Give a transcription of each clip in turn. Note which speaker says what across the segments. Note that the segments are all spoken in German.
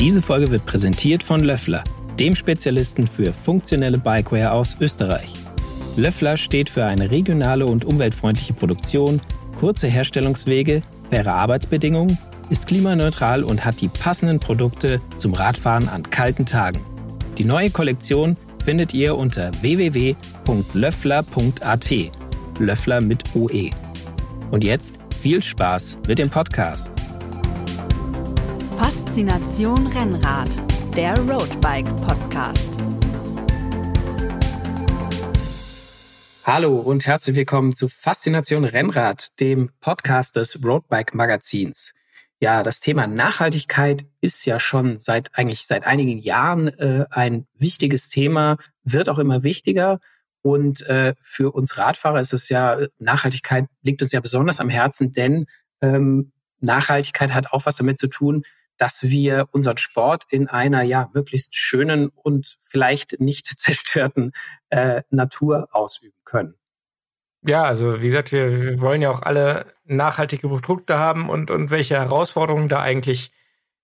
Speaker 1: Diese Folge wird präsentiert von Löffler, dem Spezialisten für funktionelle Bikeware aus Österreich. Löffler steht für eine regionale und umweltfreundliche Produktion, kurze Herstellungswege, faire Arbeitsbedingungen, ist klimaneutral und hat die passenden Produkte zum Radfahren an kalten Tagen. Die neue Kollektion findet ihr unter www.löffler.at. Löffler mit OE. Und jetzt viel Spaß mit dem Podcast.
Speaker 2: Faszination Rennrad, der Roadbike Podcast.
Speaker 1: Hallo und herzlich willkommen zu Faszination Rennrad, dem Podcast des Roadbike Magazins. Ja, das Thema Nachhaltigkeit ist ja schon seit eigentlich seit einigen Jahren äh, ein wichtiges Thema, wird auch immer wichtiger. Und äh, für uns Radfahrer ist es ja, Nachhaltigkeit liegt uns ja besonders am Herzen, denn ähm, Nachhaltigkeit hat auch was damit zu tun, dass wir unseren Sport in einer ja möglichst schönen und vielleicht nicht zerstörten äh, Natur ausüben können.
Speaker 3: Ja, also wie gesagt, wir, wir wollen ja auch alle nachhaltige Produkte haben und, und welche Herausforderungen da eigentlich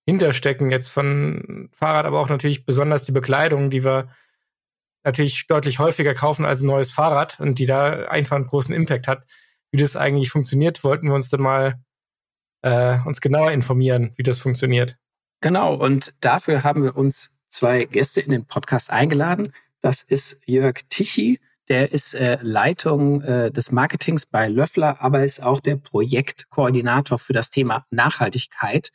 Speaker 3: hinterstecken, jetzt von Fahrrad, aber auch natürlich besonders die Bekleidung, die wir natürlich deutlich häufiger kaufen als ein neues Fahrrad und die da einfach einen großen Impact hat. Wie das eigentlich funktioniert, wollten wir uns dann mal äh, uns genauer informieren, wie das funktioniert.
Speaker 1: Genau, und dafür haben wir uns zwei Gäste in den Podcast eingeladen. Das ist Jörg Tichy, der ist äh, Leitung äh, des Marketings bei Löffler, aber ist auch der Projektkoordinator für das Thema Nachhaltigkeit.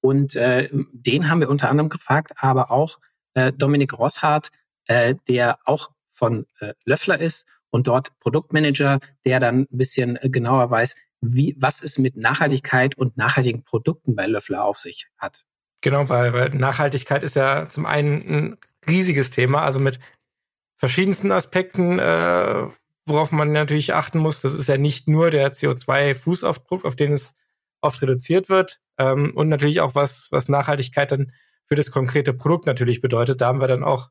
Speaker 1: Und äh, den haben wir unter anderem gefragt, aber auch äh, Dominik Rosshardt, äh, der auch von äh, Löffler ist und dort Produktmanager, der dann ein bisschen genauer weiß, wie, was es mit Nachhaltigkeit und nachhaltigen Produkten bei Löffler auf sich hat.
Speaker 3: Genau, weil, weil Nachhaltigkeit ist ja zum einen ein riesiges Thema, also mit verschiedensten Aspekten, äh, worauf man natürlich achten muss. Das ist ja nicht nur der CO2-Fußabdruck, auf den es oft reduziert wird, ähm, und natürlich auch was, was Nachhaltigkeit dann für das konkrete Produkt natürlich bedeutet. Da haben wir dann auch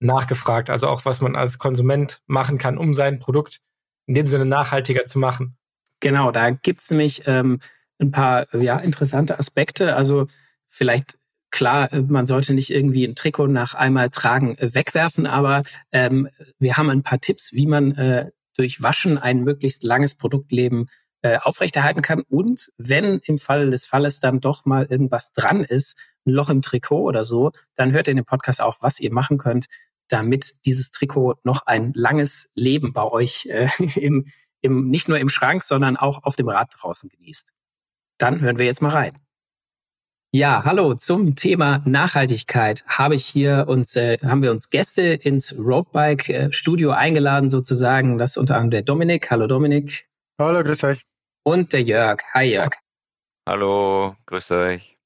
Speaker 3: nachgefragt, also auch was man als Konsument machen kann, um sein Produkt in dem Sinne nachhaltiger zu machen.
Speaker 1: Genau, da gibt's nämlich ähm, ein paar ja, interessante Aspekte. Also vielleicht klar, äh, man sollte nicht irgendwie ein Trikot nach einmal tragen äh, wegwerfen, aber ähm, wir haben ein paar Tipps, wie man äh, durch Waschen ein möglichst langes Produktleben äh, aufrechterhalten kann. Und wenn im Fall des Falles dann doch mal irgendwas dran ist, ein Loch im Trikot oder so, dann hört ihr in dem Podcast auch, was ihr machen könnt, damit dieses Trikot noch ein langes Leben bei euch äh, im, im, nicht nur im Schrank, sondern auch auf dem Rad draußen genießt. Dann hören wir jetzt mal rein. Ja, hallo zum Thema Nachhaltigkeit habe ich hier uns äh, haben wir uns Gäste ins Roadbike äh, Studio eingeladen sozusagen. Das ist unter anderem der Dominik. Hallo Dominik.
Speaker 4: Hallo, grüß euch.
Speaker 1: Und der Jörg. Hi Jörg.
Speaker 5: Hallo, grüß euch.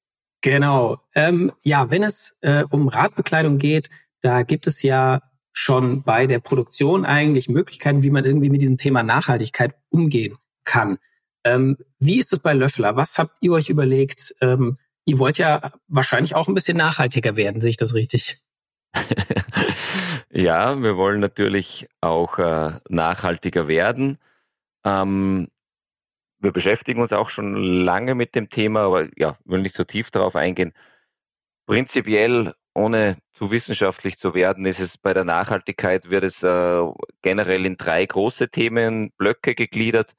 Speaker 1: Genau. Ähm, ja, wenn es äh, um Radbekleidung geht, da gibt es ja schon bei der Produktion eigentlich Möglichkeiten, wie man irgendwie mit diesem Thema Nachhaltigkeit umgehen kann. Ähm, wie ist es bei Löffler? Was habt ihr euch überlegt? Ähm, ihr wollt ja wahrscheinlich auch ein bisschen nachhaltiger werden, sehe ich das richtig?
Speaker 5: ja, wir wollen natürlich auch äh, nachhaltiger werden. Ähm, wir beschäftigen uns auch schon lange mit dem Thema, aber ja, will nicht so tief darauf eingehen. Prinzipiell ohne zu wissenschaftlich zu werden, ist es bei der Nachhaltigkeit, wird es äh, generell in drei große Themenblöcke gegliedert.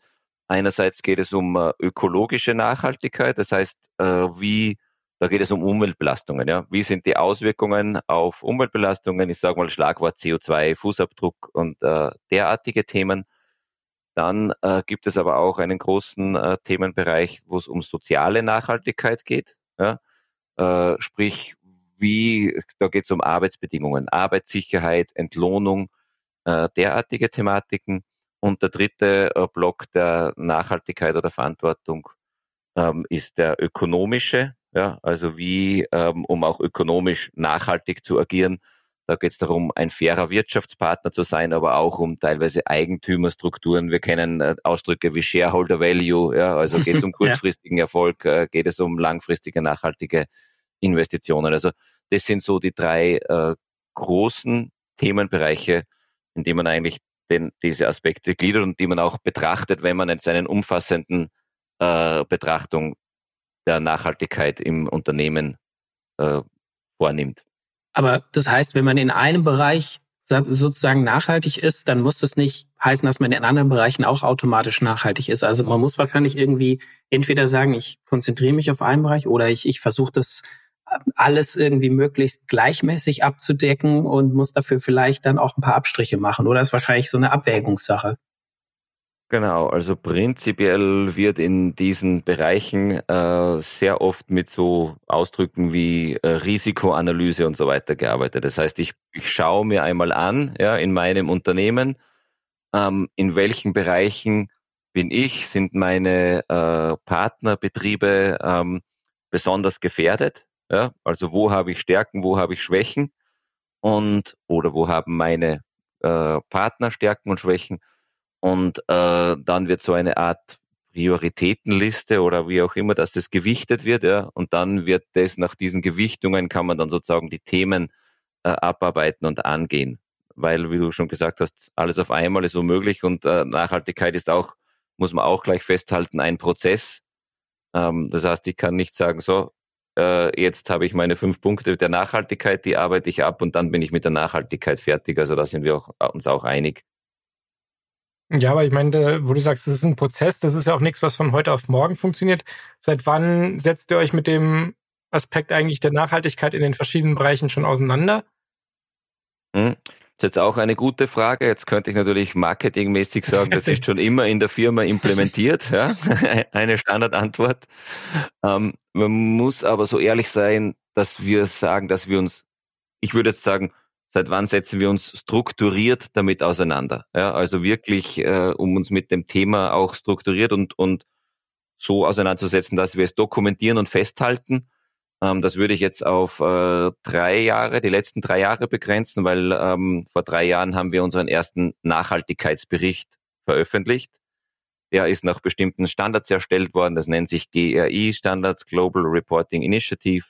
Speaker 5: Einerseits geht es um äh, ökologische Nachhaltigkeit, das heißt, äh, wie, da geht es um Umweltbelastungen. Ja? Wie sind die Auswirkungen auf Umweltbelastungen? Ich sage mal Schlagwort CO2, Fußabdruck und äh, derartige Themen. Dann äh, gibt es aber auch einen großen äh, Themenbereich, wo es um soziale Nachhaltigkeit geht. Ja? Sprich, wie, da geht es um Arbeitsbedingungen, Arbeitssicherheit, Entlohnung, äh, derartige Thematiken. Und der dritte äh, Block der Nachhaltigkeit oder Verantwortung ähm, ist der ökonomische, ja, also wie, ähm, um auch ökonomisch nachhaltig zu agieren. Da geht es darum, ein fairer Wirtschaftspartner zu sein, aber auch um teilweise Eigentümerstrukturen. Wir kennen äh, Ausdrücke wie Shareholder Value, ja, also geht es um kurzfristigen. Erfolg, äh, geht es um langfristige nachhaltige Investitionen. Also das sind so die drei äh, großen Themenbereiche, in denen man eigentlich den, diese Aspekte gliedert und die man auch betrachtet, wenn man jetzt einen umfassenden äh, Betrachtung der Nachhaltigkeit im Unternehmen äh, vornimmt.
Speaker 1: Aber das heißt, wenn man in einem Bereich sozusagen nachhaltig ist, dann muss das nicht heißen, dass man in anderen Bereichen auch automatisch nachhaltig ist. Also man muss wahrscheinlich irgendwie entweder sagen, ich konzentriere mich auf einen Bereich oder ich, ich versuche das alles irgendwie möglichst gleichmäßig abzudecken und muss dafür vielleicht dann auch ein paar Abstriche machen. Oder ist wahrscheinlich so eine Abwägungssache.
Speaker 5: Genau, also prinzipiell wird in diesen Bereichen äh, sehr oft mit so Ausdrücken wie äh, Risikoanalyse und so weiter gearbeitet. Das heißt, ich, ich schaue mir einmal an, ja, in meinem Unternehmen, ähm, in welchen Bereichen bin ich, sind meine äh, Partnerbetriebe ähm, besonders gefährdet, ja, also wo habe ich Stärken, wo habe ich Schwächen und oder wo haben meine äh, Partner Stärken und Schwächen und äh, dann wird so eine Art Prioritätenliste oder wie auch immer, dass das gewichtet wird, ja. Und dann wird das nach diesen Gewichtungen kann man dann sozusagen die Themen äh, abarbeiten und angehen. Weil, wie du schon gesagt hast, alles auf einmal ist unmöglich und äh, Nachhaltigkeit ist auch, muss man auch gleich festhalten, ein Prozess. Ähm, das heißt, ich kann nicht sagen, so, äh, jetzt habe ich meine fünf Punkte der Nachhaltigkeit, die arbeite ich ab und dann bin ich mit der Nachhaltigkeit fertig. Also da sind wir auch, uns auch einig.
Speaker 3: Ja, aber ich meine, wo du sagst, das ist ein Prozess, das ist ja auch nichts, was von heute auf morgen funktioniert. Seit wann setzt ihr euch mit dem Aspekt eigentlich der Nachhaltigkeit in den verschiedenen Bereichen schon auseinander?
Speaker 5: Das ist jetzt auch eine gute Frage. Jetzt könnte ich natürlich marketingmäßig sagen, das ist schon immer in der Firma implementiert. Ja? Eine Standardantwort. Ähm, man muss aber so ehrlich sein, dass wir sagen, dass wir uns, ich würde jetzt sagen, seit wann setzen wir uns strukturiert damit auseinander? Ja, also wirklich, äh, um uns mit dem Thema auch strukturiert und, und so auseinanderzusetzen, dass wir es dokumentieren und festhalten. Ähm, das würde ich jetzt auf äh, drei Jahre, die letzten drei Jahre begrenzen, weil ähm, vor drei Jahren haben wir unseren ersten Nachhaltigkeitsbericht veröffentlicht. Der ist nach bestimmten Standards erstellt worden. Das nennt sich GRI Standards, Global Reporting Initiative.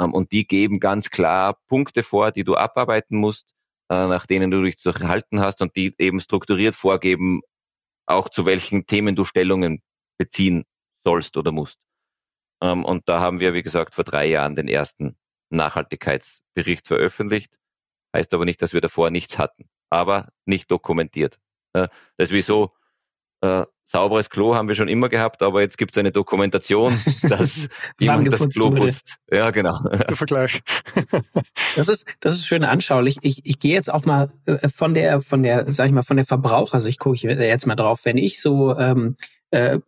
Speaker 5: Ähm, und die geben ganz klar Punkte vor, die du abarbeiten musst, äh, nach denen du dich zu halten hast und die eben strukturiert vorgeben, auch zu welchen Themen du Stellungen beziehen sollst oder musst. Ähm, und da haben wir, wie gesagt, vor drei Jahren den ersten Nachhaltigkeitsbericht veröffentlicht. Heißt aber nicht, dass wir davor nichts hatten, aber nicht dokumentiert. Das ist wie so, äh, sauberes Klo haben wir schon immer gehabt, aber jetzt gibt es eine Dokumentation, dass jemand das Klo putzt. Ja, genau.
Speaker 3: Der Vergleich.
Speaker 1: das ist, das ist schön anschaulich. Ich, ich gehe jetzt auch mal äh, von der, von der, sag ich mal, von der Verbraucher, also ich gucke jetzt mal drauf, wenn ich so ähm, äh,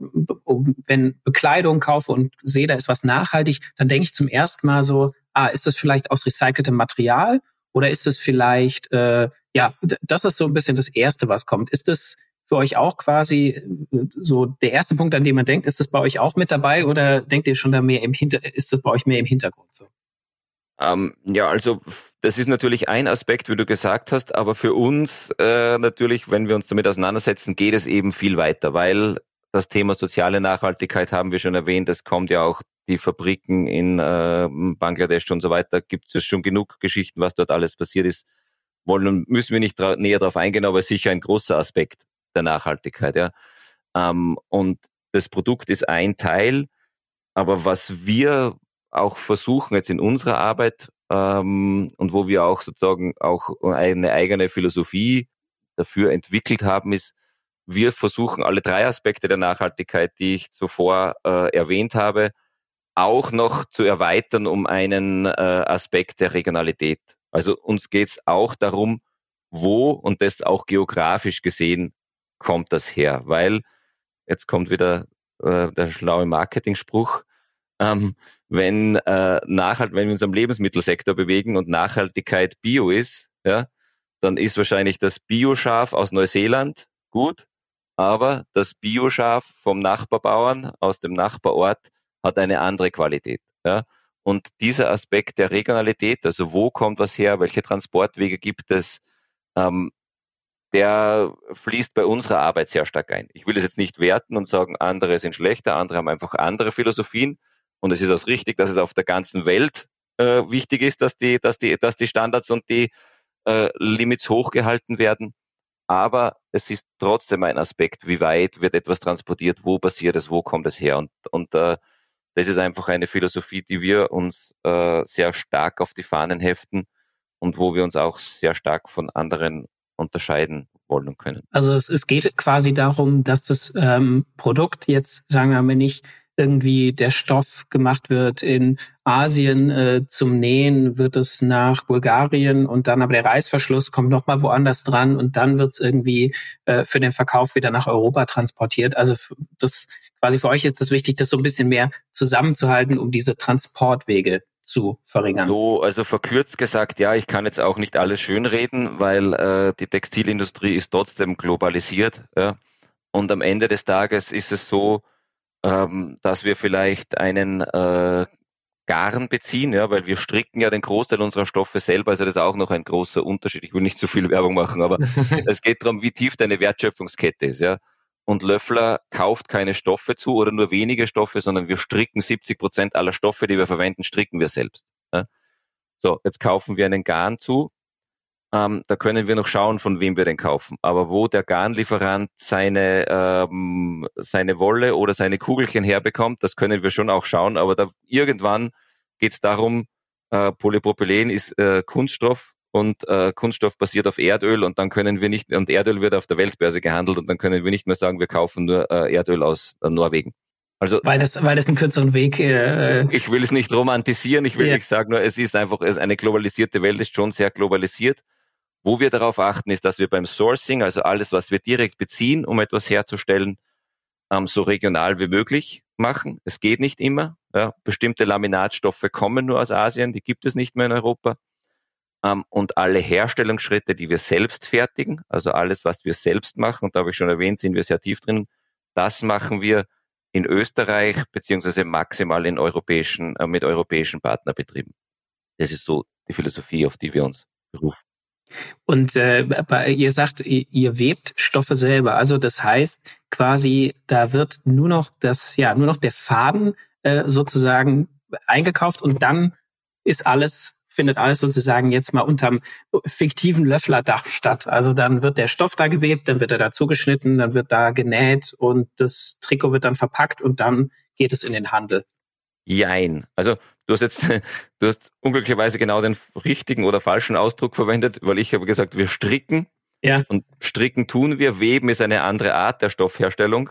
Speaker 1: wenn Bekleidung kaufe und sehe, da ist was nachhaltig, dann denke ich zum ersten Mal so, ah, ist das vielleicht aus recyceltem Material oder ist es vielleicht, äh, ja, das ist so ein bisschen das Erste, was kommt. Ist das für euch auch quasi äh, so der erste Punkt, an den man denkt? Ist das bei euch auch mit dabei oder denkt ihr schon da mehr im Hinter, ist das bei euch mehr im Hintergrund so?
Speaker 5: Ähm, ja, also das ist natürlich ein Aspekt, wie du gesagt hast, aber für uns äh, natürlich, wenn wir uns damit auseinandersetzen, geht es eben viel weiter, weil das Thema soziale Nachhaltigkeit haben wir schon erwähnt, es kommt ja auch die Fabriken in äh, Bangladesch und so weiter, gibt es schon genug Geschichten, was dort alles passiert ist. Wollen müssen wir nicht näher darauf eingehen, aber sicher ein großer Aspekt der Nachhaltigkeit. Ja. Ähm, und das Produkt ist ein Teil, aber was wir auch versuchen jetzt in unserer Arbeit ähm, und wo wir auch sozusagen auch eine eigene Philosophie dafür entwickelt haben, ist, wir versuchen alle drei Aspekte der Nachhaltigkeit, die ich zuvor äh, erwähnt habe, auch noch zu erweitern um einen äh, Aspekt der Regionalität. Also uns geht es auch darum, wo und das auch geografisch gesehen kommt das her? Weil, jetzt kommt wieder äh, der schlaue Marketing-Spruch, ähm, wenn, äh, nachhalt, wenn wir uns am Lebensmittelsektor bewegen und Nachhaltigkeit Bio ist, ja, dann ist wahrscheinlich das Bioschaf aus Neuseeland gut, aber das Bioschaf vom Nachbarbauern aus dem Nachbarort hat eine andere Qualität. Ja. Und dieser Aspekt der Regionalität, also wo kommt was her, welche Transportwege gibt es, ähm, der fließt bei unserer Arbeit sehr stark ein. Ich will es jetzt nicht werten und sagen, andere sind schlechter, andere haben einfach andere Philosophien. Und es ist auch richtig, dass es auf der ganzen Welt äh, wichtig ist, dass die, dass die, dass die Standards und die äh, Limits hochgehalten werden. Aber es ist trotzdem ein Aspekt, wie weit wird etwas transportiert, wo passiert es, wo kommt es her. Und, und äh, Das ist einfach eine Philosophie, die wir uns äh, sehr stark auf die Fahnen heften und wo wir uns auch sehr stark von anderen unterscheiden wollen und können.
Speaker 1: Also es, es geht quasi darum, dass das ähm, Produkt jetzt, sagen wir mal nicht, irgendwie der Stoff gemacht wird in Asien äh, zum Nähen, wird es nach Bulgarien und dann aber der Reißverschluss kommt nochmal woanders dran und dann wird es irgendwie äh, für den Verkauf wieder nach Europa transportiert. Also das quasi für euch ist das wichtig, das so ein bisschen mehr zusammenzuhalten, um diese Transportwege zu verringern.
Speaker 5: So, also verkürzt gesagt, ja, ich kann jetzt auch nicht alles schönreden, weil äh, die Textilindustrie ist trotzdem globalisiert. Ja. Und am Ende des Tages ist es so, ähm, dass wir vielleicht einen äh, Garn beziehen, ja, weil wir stricken ja den Großteil unserer Stoffe selber, also das ist auch noch ein großer Unterschied. Ich will nicht zu viel Werbung machen, aber es geht darum, wie tief deine Wertschöpfungskette ist, ja. Und Löffler kauft keine Stoffe zu oder nur wenige Stoffe, sondern wir stricken 70 Prozent aller Stoffe, die wir verwenden, stricken wir selbst. Ja. So, jetzt kaufen wir einen Garn zu, ähm, da können wir noch schauen, von wem wir den kaufen. Aber wo der Garnlieferant seine, ähm, seine Wolle oder seine Kugelchen herbekommt, das können wir schon auch schauen. Aber da, irgendwann geht es darum, äh, Polypropylen ist äh, Kunststoff und äh, Kunststoff basiert auf Erdöl und dann können wir nicht, und Erdöl wird auf der Weltbörse gehandelt und dann können wir nicht mehr sagen, wir kaufen nur äh, Erdöl aus äh, Norwegen.
Speaker 1: Also, weil das, weil das einen kürzeren Weg. Äh,
Speaker 5: ich will es nicht romantisieren, ich will yeah. nicht sagen, nur es ist einfach, es eine globalisierte Welt ist schon sehr globalisiert. Wo wir darauf achten, ist, dass wir beim Sourcing, also alles, was wir direkt beziehen, um etwas herzustellen, ähm, so regional wie möglich machen. Es geht nicht immer. Ja. Bestimmte Laminatstoffe kommen nur aus Asien, die gibt es nicht mehr in Europa. Ähm, und alle Herstellungsschritte, die wir selbst fertigen, also alles, was wir selbst machen, und da habe ich schon erwähnt, sind wir sehr tief drin, das machen wir in Österreich beziehungsweise maximal in europäischen, äh, mit europäischen Partnerbetrieben. Das ist so die Philosophie, auf die wir uns berufen.
Speaker 1: Und äh, ihr sagt, ihr, webt Stoffe selber. Also das heißt quasi, da wird nur noch das, ja, nur noch der Faden äh, sozusagen eingekauft und dann ist alles, findet alles sozusagen jetzt mal unterm fiktiven Löfflerdach statt. Also dann wird der Stoff da gewebt, dann wird er da zugeschnitten, dann wird da genäht und das Trikot wird dann verpackt und dann geht es in den Handel.
Speaker 5: Jein. Also Du hast jetzt, du hast unglücklicherweise genau den richtigen oder falschen Ausdruck verwendet, weil ich habe gesagt, wir stricken. Ja. Und stricken tun wir. Weben ist eine andere Art der Stoffherstellung.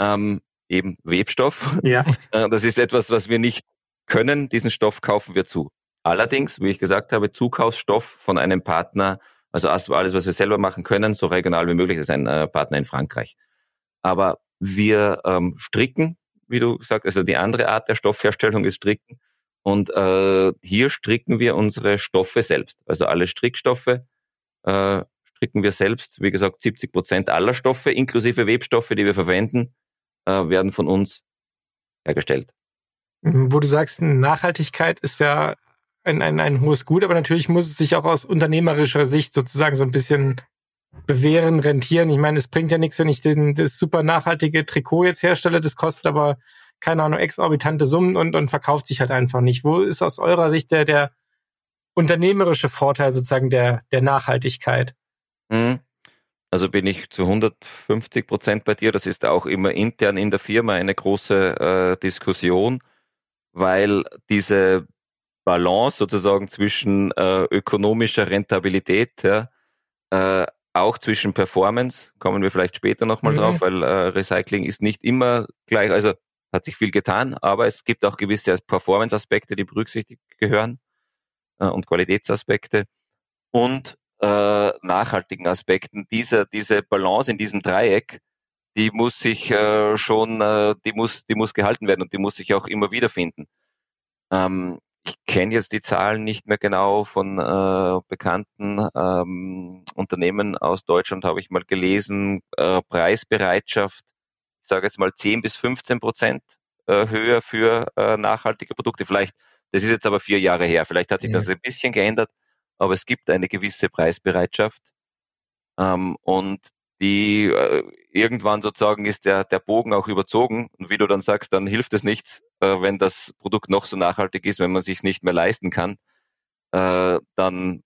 Speaker 5: Ähm, eben Webstoff. Ja. Äh, das ist etwas, was wir nicht können. Diesen Stoff kaufen wir zu. Allerdings, wie ich gesagt habe, Zukaufsstoff von einem Partner, also alles, was wir selber machen können, so regional wie möglich, ist ein äh, Partner in Frankreich. Aber wir ähm, stricken wie du sagst, also die andere Art der Stoffherstellung ist Stricken. Und äh, hier stricken wir unsere Stoffe selbst. Also alle Strickstoffe äh, stricken wir selbst. Wie gesagt, 70 Prozent aller Stoffe, inklusive Webstoffe, die wir verwenden, äh, werden von uns hergestellt.
Speaker 3: Wo du sagst, Nachhaltigkeit ist ja ein, ein, ein hohes Gut, aber natürlich muss es sich auch aus unternehmerischer Sicht sozusagen so ein bisschen bewähren, rentieren. Ich meine, es bringt ja nichts, wenn ich den, das super nachhaltige Trikot jetzt herstelle. Das kostet aber, keine Ahnung, exorbitante Summen und, und verkauft sich halt einfach nicht. Wo ist aus eurer Sicht der, der unternehmerische Vorteil sozusagen der, der Nachhaltigkeit?
Speaker 5: Mhm. Also bin ich zu 150 Prozent bei dir. Das ist auch immer intern in der Firma eine große äh, Diskussion, weil diese Balance sozusagen zwischen äh, ökonomischer Rentabilität ja, äh, auch zwischen Performance, kommen wir vielleicht später nochmal mhm. drauf, weil äh, Recycling ist nicht immer gleich, also hat sich viel getan, aber es gibt auch gewisse Performance-Aspekte, die berücksichtigt gehören äh, und Qualitätsaspekte und äh, nachhaltigen Aspekten. Diese, diese Balance in diesem Dreieck, die muss sich äh, schon, äh, die muss, die muss gehalten werden und die muss sich auch immer wieder finden. Ähm, ich kenne jetzt die Zahlen nicht mehr genau von äh, bekannten ähm, Unternehmen aus Deutschland, habe ich mal gelesen, äh, Preisbereitschaft, ich sage jetzt mal 10 bis 15 Prozent äh, höher für äh, nachhaltige Produkte. Vielleicht, das ist jetzt aber vier Jahre her, vielleicht hat sich ja. das ein bisschen geändert, aber es gibt eine gewisse Preisbereitschaft. Ähm, und die äh, irgendwann sozusagen ist der, der Bogen auch überzogen. Und wie du dann sagst, dann hilft es nichts, äh, wenn das Produkt noch so nachhaltig ist, wenn man sich nicht mehr leisten kann, äh, dann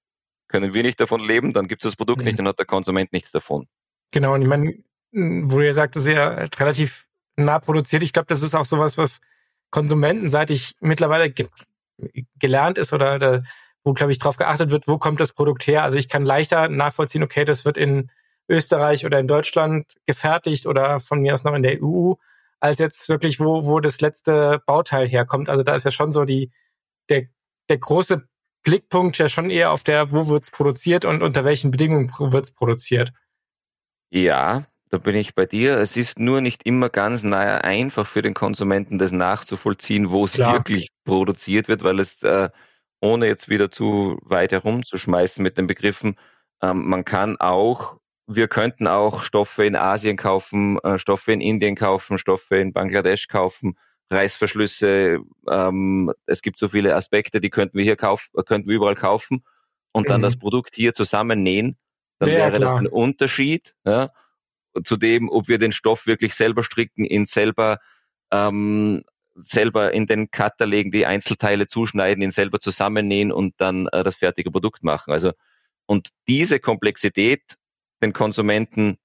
Speaker 5: können wir nicht davon leben, dann gibt es das Produkt mhm. nicht, dann hat der Konsument nichts davon.
Speaker 3: Genau, und ich meine, wo ihr sagt, das ist ja relativ nah produziert. Ich glaube, das ist auch sowas, was konsumentenseitig mittlerweile ge gelernt ist oder, oder wo, glaube ich, darauf geachtet wird, wo kommt das Produkt her. Also ich kann leichter nachvollziehen, okay, das wird in Österreich oder in Deutschland gefertigt oder von mir aus noch in der EU, als jetzt wirklich, wo, wo das letzte Bauteil herkommt. Also da ist ja schon so die, der, der große Blickpunkt ja schon eher auf der, wo wird's produziert und unter welchen Bedingungen wird's produziert.
Speaker 5: Ja, da bin ich bei dir. Es ist nur nicht immer ganz nahe einfach für den Konsumenten, das nachzuvollziehen, wo es wirklich produziert wird, weil es, äh, ohne jetzt wieder zu weit herumzuschmeißen mit den Begriffen, ähm, man kann auch, wir könnten auch Stoffe in Asien kaufen, äh, Stoffe in Indien kaufen, Stoffe in Bangladesch kaufen, Reißverschlüsse. Ähm, es gibt so viele Aspekte, die könnten wir hier kaufen, könnten wir überall kaufen und dann mhm. das Produkt hier zusammennähen. Dann ja, wäre klar. das ein Unterschied. Ja? zu dem, ob wir den Stoff wirklich selber stricken, ihn selber ähm, selber in den Cutter legen, die Einzelteile zuschneiden, ihn selber zusammennähen und dann äh, das fertige Produkt machen. Also und diese Komplexität den Konsumenten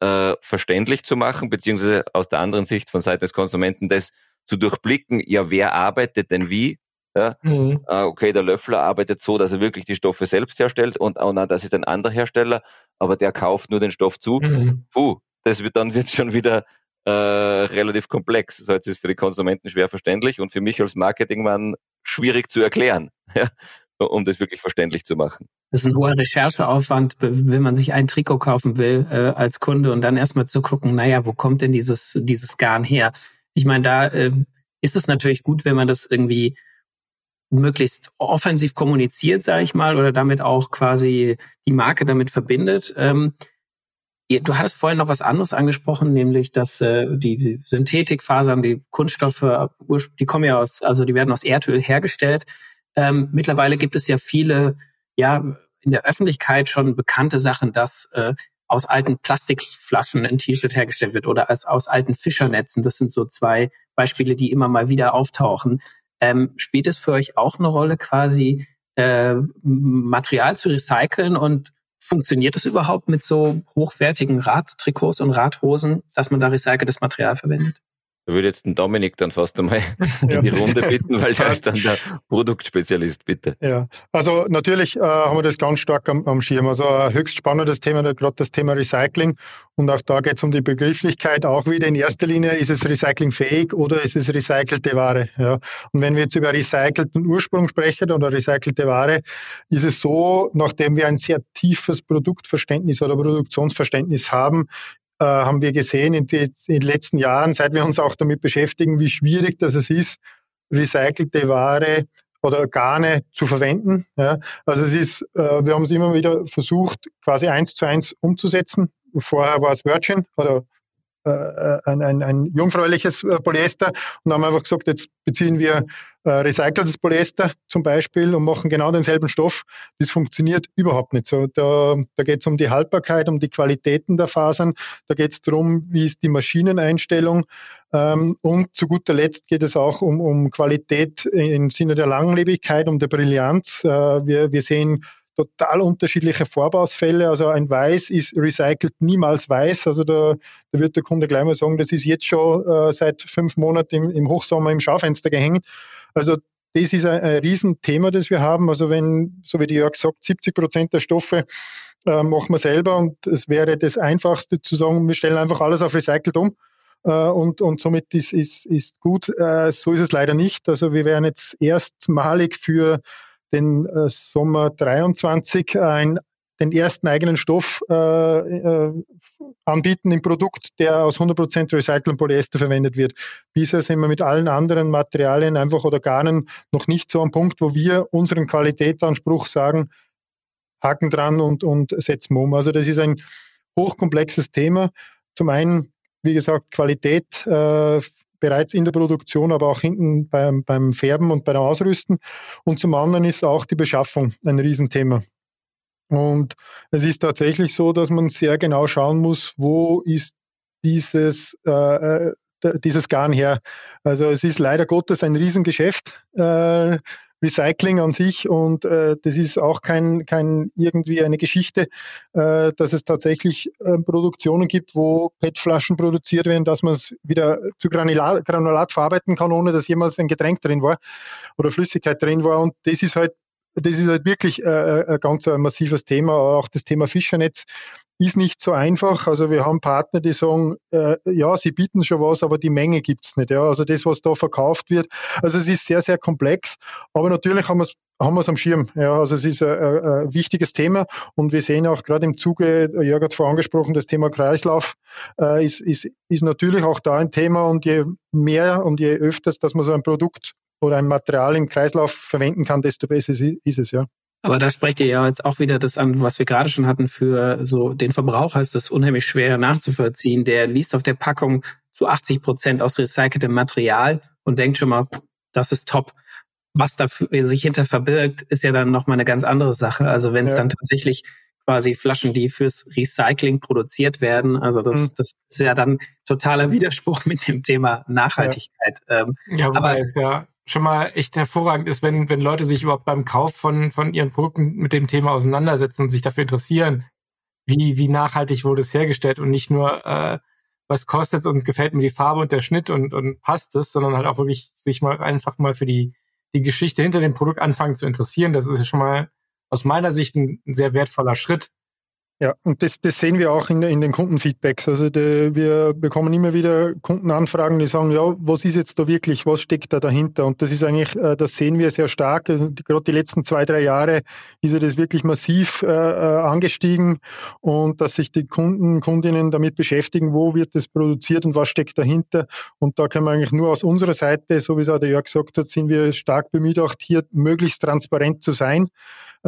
Speaker 5: äh, verständlich zu machen, beziehungsweise aus der anderen Sicht von Seiten des Konsumenten das zu durchblicken, ja, wer arbeitet denn wie? Ja? Mhm. Äh, okay, der Löffler arbeitet so, dass er wirklich die Stoffe selbst herstellt und oh nein, das ist ein anderer Hersteller, aber der kauft nur den Stoff zu. Mhm. Puh, das wird dann wird schon wieder äh, relativ komplex. So jetzt ist für die Konsumenten schwer verständlich und für mich als Marketingmann schwierig zu erklären, ja, um das wirklich verständlich zu machen.
Speaker 1: Das ist ein hoher Rechercheaufwand, wenn man sich ein Trikot kaufen will äh, als Kunde und dann erstmal zu gucken, naja, wo kommt denn dieses, dieses Garn her? Ich meine, da äh, ist es natürlich gut, wenn man das irgendwie möglichst offensiv kommuniziert, sage ich mal, oder damit auch quasi die Marke damit verbindet. Ähm, du hattest vorhin noch was anderes angesprochen, nämlich dass äh, die, die Synthetikfasern, die Kunststoffe, die kommen ja aus, also die werden aus Erdöl hergestellt. Ähm, mittlerweile gibt es ja viele, ja, in der Öffentlichkeit schon bekannte Sachen, dass äh, aus alten Plastikflaschen ein T-Shirt hergestellt wird oder als aus alten Fischernetzen. Das sind so zwei Beispiele, die immer mal wieder auftauchen. Ähm, spielt es für euch auch eine Rolle, quasi äh, Material zu recyceln und funktioniert es überhaupt mit so hochwertigen Radtrikots und Radhosen, dass man da recyceltes Material verwendet?
Speaker 5: Da würde jetzt den Dominik dann fast einmal in die Runde bitten, weil er ist dann der Produktspezialist, bitte.
Speaker 4: Ja, also natürlich äh, haben wir das ganz stark am, am Schirm. Also ein höchst spannendes Thema, gerade das Thema Recycling. Und auch da geht es um die Begrifflichkeit. Auch wieder in erster Linie, ist es recyclingfähig oder ist es recycelte Ware? Ja. Und wenn wir jetzt über recycelten Ursprung sprechen oder recycelte Ware, ist es so, nachdem wir ein sehr tiefes Produktverständnis oder Produktionsverständnis haben, äh, haben wir gesehen in, die, in, den letzten Jahren, seit wir uns auch damit beschäftigen, wie schwierig das es ist, recycelte Ware oder Garne zu verwenden. Ja. Also es ist, äh, wir haben es immer wieder versucht, quasi eins zu eins umzusetzen. Vorher war es Virgin oder ein, ein, ein jungfräuliches äh, Polyester und haben einfach gesagt, jetzt beziehen wir äh, recyceltes Polyester zum Beispiel und machen genau denselben Stoff. Das funktioniert überhaupt nicht so. Da, da geht es um die Haltbarkeit, um die Qualitäten der Fasern, da geht es darum, wie ist die Maschineneinstellung ähm, und zu guter Letzt geht es auch um, um Qualität im Sinne der Langlebigkeit, um der Brillanz. Äh, wir, wir sehen total unterschiedliche Farbausfälle. Also ein Weiß ist recycelt niemals weiß. Also da, da wird der Kunde gleich mal sagen, das ist jetzt schon äh, seit fünf Monaten im, im, Hochsommer im Schaufenster gehängt. Also das ist ein, ein Riesenthema, das wir haben. Also wenn, so wie die Jörg sagt, 70 Prozent der Stoffe äh, machen wir selber und es wäre das Einfachste zu sagen, wir stellen einfach alles auf recycelt um. Uh, und, und somit ist, ist, ist gut. Uh, so ist es leider nicht. Also wir werden jetzt erstmalig für den äh, Sommer 23 ein, den ersten eigenen Stoff äh, äh, anbieten im Produkt, der aus 100% recyceltem Polyester verwendet wird. Bisher sind wir mit allen anderen Materialien einfach oder Garnen noch nicht so am Punkt, wo wir unseren Qualitätsanspruch sagen, Haken dran und, und setzen um. Also das ist ein hochkomplexes Thema. Zum einen, wie gesagt, Qualität äh, bereits in der Produktion, aber auch hinten beim, beim Färben und beim Ausrüsten. Und zum anderen ist auch die Beschaffung ein Riesenthema. Und es ist tatsächlich so, dass man sehr genau schauen muss, wo ist dieses, äh, äh dieses Garn her. Also es ist leider Gottes ein Riesengeschäft. Äh, Recycling an sich und äh, das ist auch kein, kein irgendwie eine Geschichte, äh, dass es tatsächlich äh, Produktionen gibt, wo PET-Flaschen produziert werden, dass man es wieder zu Granulat, Granulat verarbeiten kann, ohne dass jemals ein Getränk drin war oder Flüssigkeit drin war. Und das ist halt das ist halt wirklich äh, ein ganz ein massives Thema. Auch das Thema Fischernetz ist nicht so einfach. Also wir haben Partner, die sagen, äh, ja, sie bieten schon was, aber die Menge gibt's nicht. Ja. Also das, was da verkauft wird. Also es ist sehr, sehr komplex. Aber natürlich haben wir es haben wir es am Schirm. Ja, also es ist ein, ein, ein wichtiges Thema und wir sehen auch gerade im Zuge, Jörg hat es vorher angesprochen, das Thema Kreislauf äh, ist, ist, ist natürlich auch da ein Thema und je mehr und je öfters, dass man so ein Produkt oder ein Material im Kreislauf verwenden kann, desto besser ist es, ja.
Speaker 1: Aber da sprecht ihr ja jetzt auch wieder das an, was wir gerade schon hatten. Für so den Verbraucher ist das unheimlich schwer nachzuvollziehen. Der liest auf der Packung zu 80 Prozent aus recyceltem Material und denkt schon mal, das ist top. Was da sich hinter verbirgt, ist ja dann nochmal eine ganz andere Sache. Also wenn es ja. dann tatsächlich quasi Flaschen, die fürs Recycling produziert werden. Also das, mhm. das ist ja dann totaler Widerspruch mit dem Thema Nachhaltigkeit.
Speaker 3: Ja, ähm, ja aber ja schon mal echt hervorragend ist, wenn, wenn Leute sich überhaupt beim Kauf von, von ihren Produkten mit dem Thema auseinandersetzen und sich dafür interessieren, wie, wie nachhaltig wurde es hergestellt und nicht nur, äh, was kostet und gefällt mir die Farbe und der Schnitt und, und passt es, sondern halt auch wirklich sich mal einfach mal für die, die Geschichte hinter dem Produkt anfangen zu interessieren. Das ist ja schon mal aus meiner Sicht ein sehr wertvoller Schritt.
Speaker 4: Ja, und das, das sehen wir auch in, in den Kundenfeedbacks. Also die, wir bekommen immer wieder Kundenanfragen, die sagen, ja, was ist jetzt da wirklich, was steckt da dahinter? Und das ist eigentlich, äh, das sehen wir sehr stark. Also gerade die letzten zwei, drei Jahre ist ja das wirklich massiv äh, äh, angestiegen und dass sich die Kunden, Kundinnen damit beschäftigen, wo wird das produziert und was steckt dahinter. Und da können wir eigentlich nur aus unserer Seite, so wie es auch der Jörg gesagt hat, sind wir stark bemüht, auch hier möglichst transparent zu sein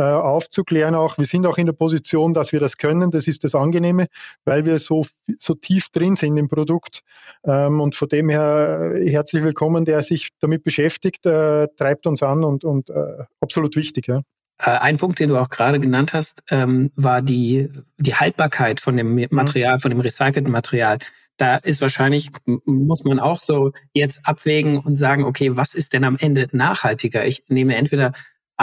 Speaker 4: aufzuklären auch. Wir sind auch in der Position, dass wir das können. Das ist das Angenehme, weil wir so, so tief drin sind im Produkt. Ähm, und von dem her äh, herzlich willkommen, der sich damit beschäftigt, äh, treibt uns an und, und äh, absolut wichtig. Ja.
Speaker 1: Äh, ein Punkt, den du auch gerade genannt hast, ähm, war die, die Haltbarkeit von dem mhm. Material, von dem recycelten Material. Da ist wahrscheinlich, muss man auch so jetzt abwägen und sagen, okay, was ist denn am Ende nachhaltiger? Ich nehme entweder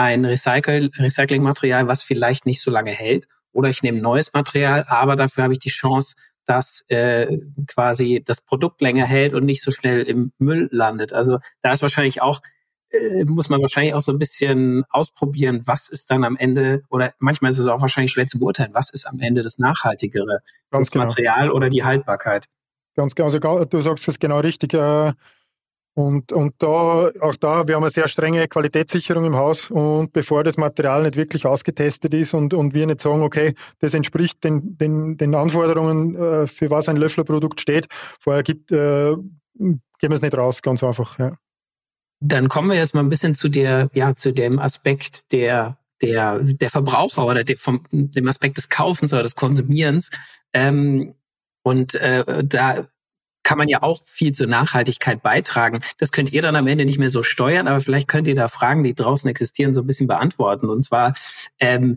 Speaker 1: ein Recycle, Recyclingmaterial, was vielleicht nicht so lange hält, oder ich nehme neues Material, aber dafür habe ich die Chance, dass äh, quasi das Produkt länger hält und nicht so schnell im Müll landet. Also da ist wahrscheinlich auch äh, muss man wahrscheinlich auch so ein bisschen ausprobieren, was ist dann am Ende, oder manchmal ist es auch wahrscheinlich schwer zu beurteilen, was ist am Ende das Nachhaltigere, Ganz das genau. Material oder die Haltbarkeit.
Speaker 4: Ganz genau, also du sagst es genau richtig. Äh, und, und da, auch da, wir haben eine sehr strenge Qualitätssicherung im Haus und bevor das Material nicht wirklich ausgetestet ist und, und wir nicht sagen, okay, das entspricht den, den, den Anforderungen, äh, für was ein Löfflerprodukt steht, vorher gibt, äh, geben wir es nicht raus, ganz einfach. Ja.
Speaker 1: Dann kommen wir jetzt mal ein bisschen zu der, ja, zu dem Aspekt der, der, der Verbraucher oder de, vom, dem Aspekt des Kaufens oder des Konsumierens. Ähm, und äh, da kann man ja auch viel zur Nachhaltigkeit beitragen. Das könnt ihr dann am Ende nicht mehr so steuern, aber vielleicht könnt ihr da Fragen, die draußen existieren, so ein bisschen beantworten. Und zwar, ähm,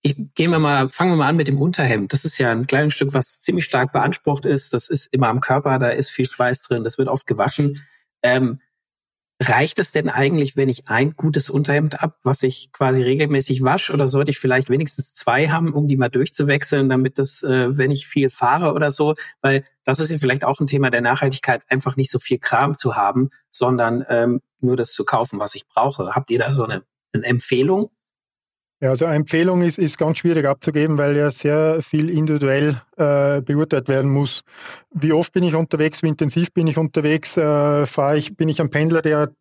Speaker 1: ich, gehen wir mal, fangen wir mal an mit dem Unterhemd. Das ist ja ein kleines Stück, was ziemlich stark beansprucht ist. Das ist immer am Körper, da ist viel Schweiß drin, das wird oft gewaschen. Ähm, Reicht es denn eigentlich, wenn ich ein gutes Unterhemd habe, was ich quasi regelmäßig wasche, oder sollte ich vielleicht wenigstens zwei haben, um die mal durchzuwechseln, damit das, äh, wenn ich viel fahre oder so, weil das ist ja vielleicht auch ein Thema der Nachhaltigkeit, einfach nicht so viel Kram zu haben, sondern ähm, nur das zu kaufen, was ich brauche. Habt ihr da so eine, eine Empfehlung?
Speaker 4: Ja, also eine Empfehlung ist, ist ganz schwierig abzugeben, weil ja sehr viel individuell äh, beurteilt werden muss. Wie oft bin ich unterwegs, wie intensiv bin ich unterwegs, äh, fahre ich, bin ich ein Pendler, der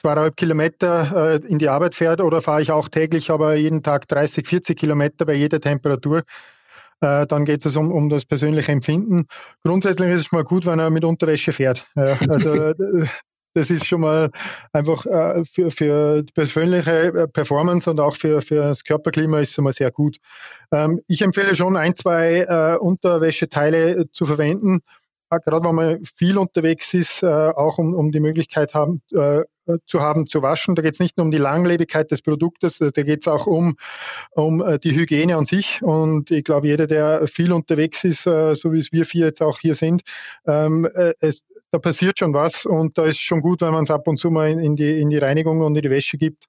Speaker 4: zweieinhalb Kilometer äh, in die Arbeit fährt oder fahre ich auch täglich, aber jeden Tag 30, 40 Kilometer bei jeder Temperatur. Äh, dann geht es um, um das persönliche Empfinden. Grundsätzlich ist es mal gut, wenn er mit Unterwäsche fährt. Ja, also das ist schon mal einfach äh, für, für persönliche äh, Performance und auch für, für das Körperklima ist es mal sehr gut. Ähm, ich empfehle schon ein, zwei äh, Unterwäscheteile äh, zu verwenden, gerade wenn man viel unterwegs ist, äh, auch um, um die Möglichkeit haben, äh, zu haben zu waschen. Da geht es nicht nur um die Langlebigkeit des Produktes, da geht es auch um, um die Hygiene an sich. Und ich glaube, jeder, der viel unterwegs ist, so wie es wir vier jetzt auch hier sind, ähm, es, da passiert schon was und da ist schon gut, wenn man es ab und zu mal in, die, in die Reinigung und in die Wäsche gibt.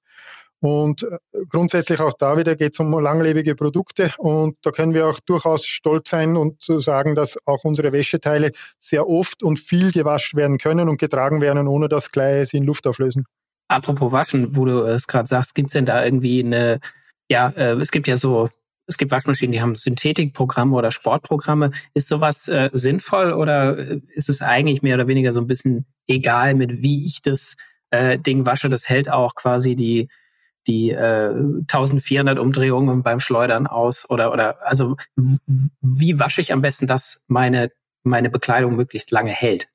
Speaker 4: Und äh, grundsätzlich auch da wieder geht es um langlebige Produkte und da können wir auch durchaus stolz sein und sagen, dass auch unsere Wäscheteile sehr oft und viel gewaschen werden können und getragen werden, ohne dass gleich sie in Luft auflösen.
Speaker 1: Apropos Waschen, wo du es gerade sagst, gibt es denn da irgendwie eine, ja, äh, es gibt ja so, es gibt Waschmaschinen, die haben Synthetikprogramme oder Sportprogramme. Ist sowas äh, sinnvoll oder äh, ist es eigentlich mehr oder weniger so ein bisschen egal, mit wie ich das äh, Ding wasche? Das hält auch quasi die die äh, 1400 Umdrehungen beim Schleudern aus oder oder also wie wasche ich am besten, dass meine meine Bekleidung möglichst lange hält?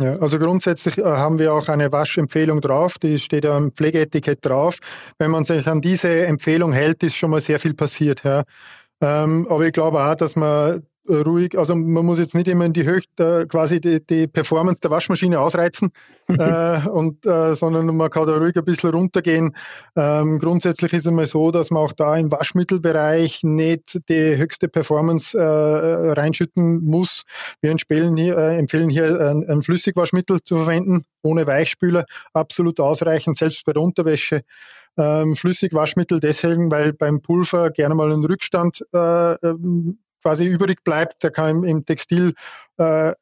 Speaker 4: Ja, also grundsätzlich äh, haben wir auch eine Waschempfehlung drauf, die steht am Pflegeetikett drauf. Wenn man sich an diese Empfehlung hält, ist schon mal sehr viel passiert. Ja. Ähm, aber ich glaube auch, dass man ruhig, also man muss jetzt nicht immer in die Höhe, äh, quasi die, die Performance der Waschmaschine ausreizen, äh, und, äh, sondern man kann da ruhig ein bisschen runtergehen. Ähm, grundsätzlich ist es mal so, dass man auch da im Waschmittelbereich nicht die höchste Performance äh, reinschütten muss. Wir empfehlen hier, äh, empfehlen hier ein, ein Flüssigwaschmittel zu verwenden, ohne Weichspüler, absolut ausreichend, selbst bei der Unterwäsche. Ähm, Flüssigwaschmittel deswegen, weil beim Pulver gerne mal ein Rückstand äh, ähm, quasi übrig bleibt, der kann im, Textil äh,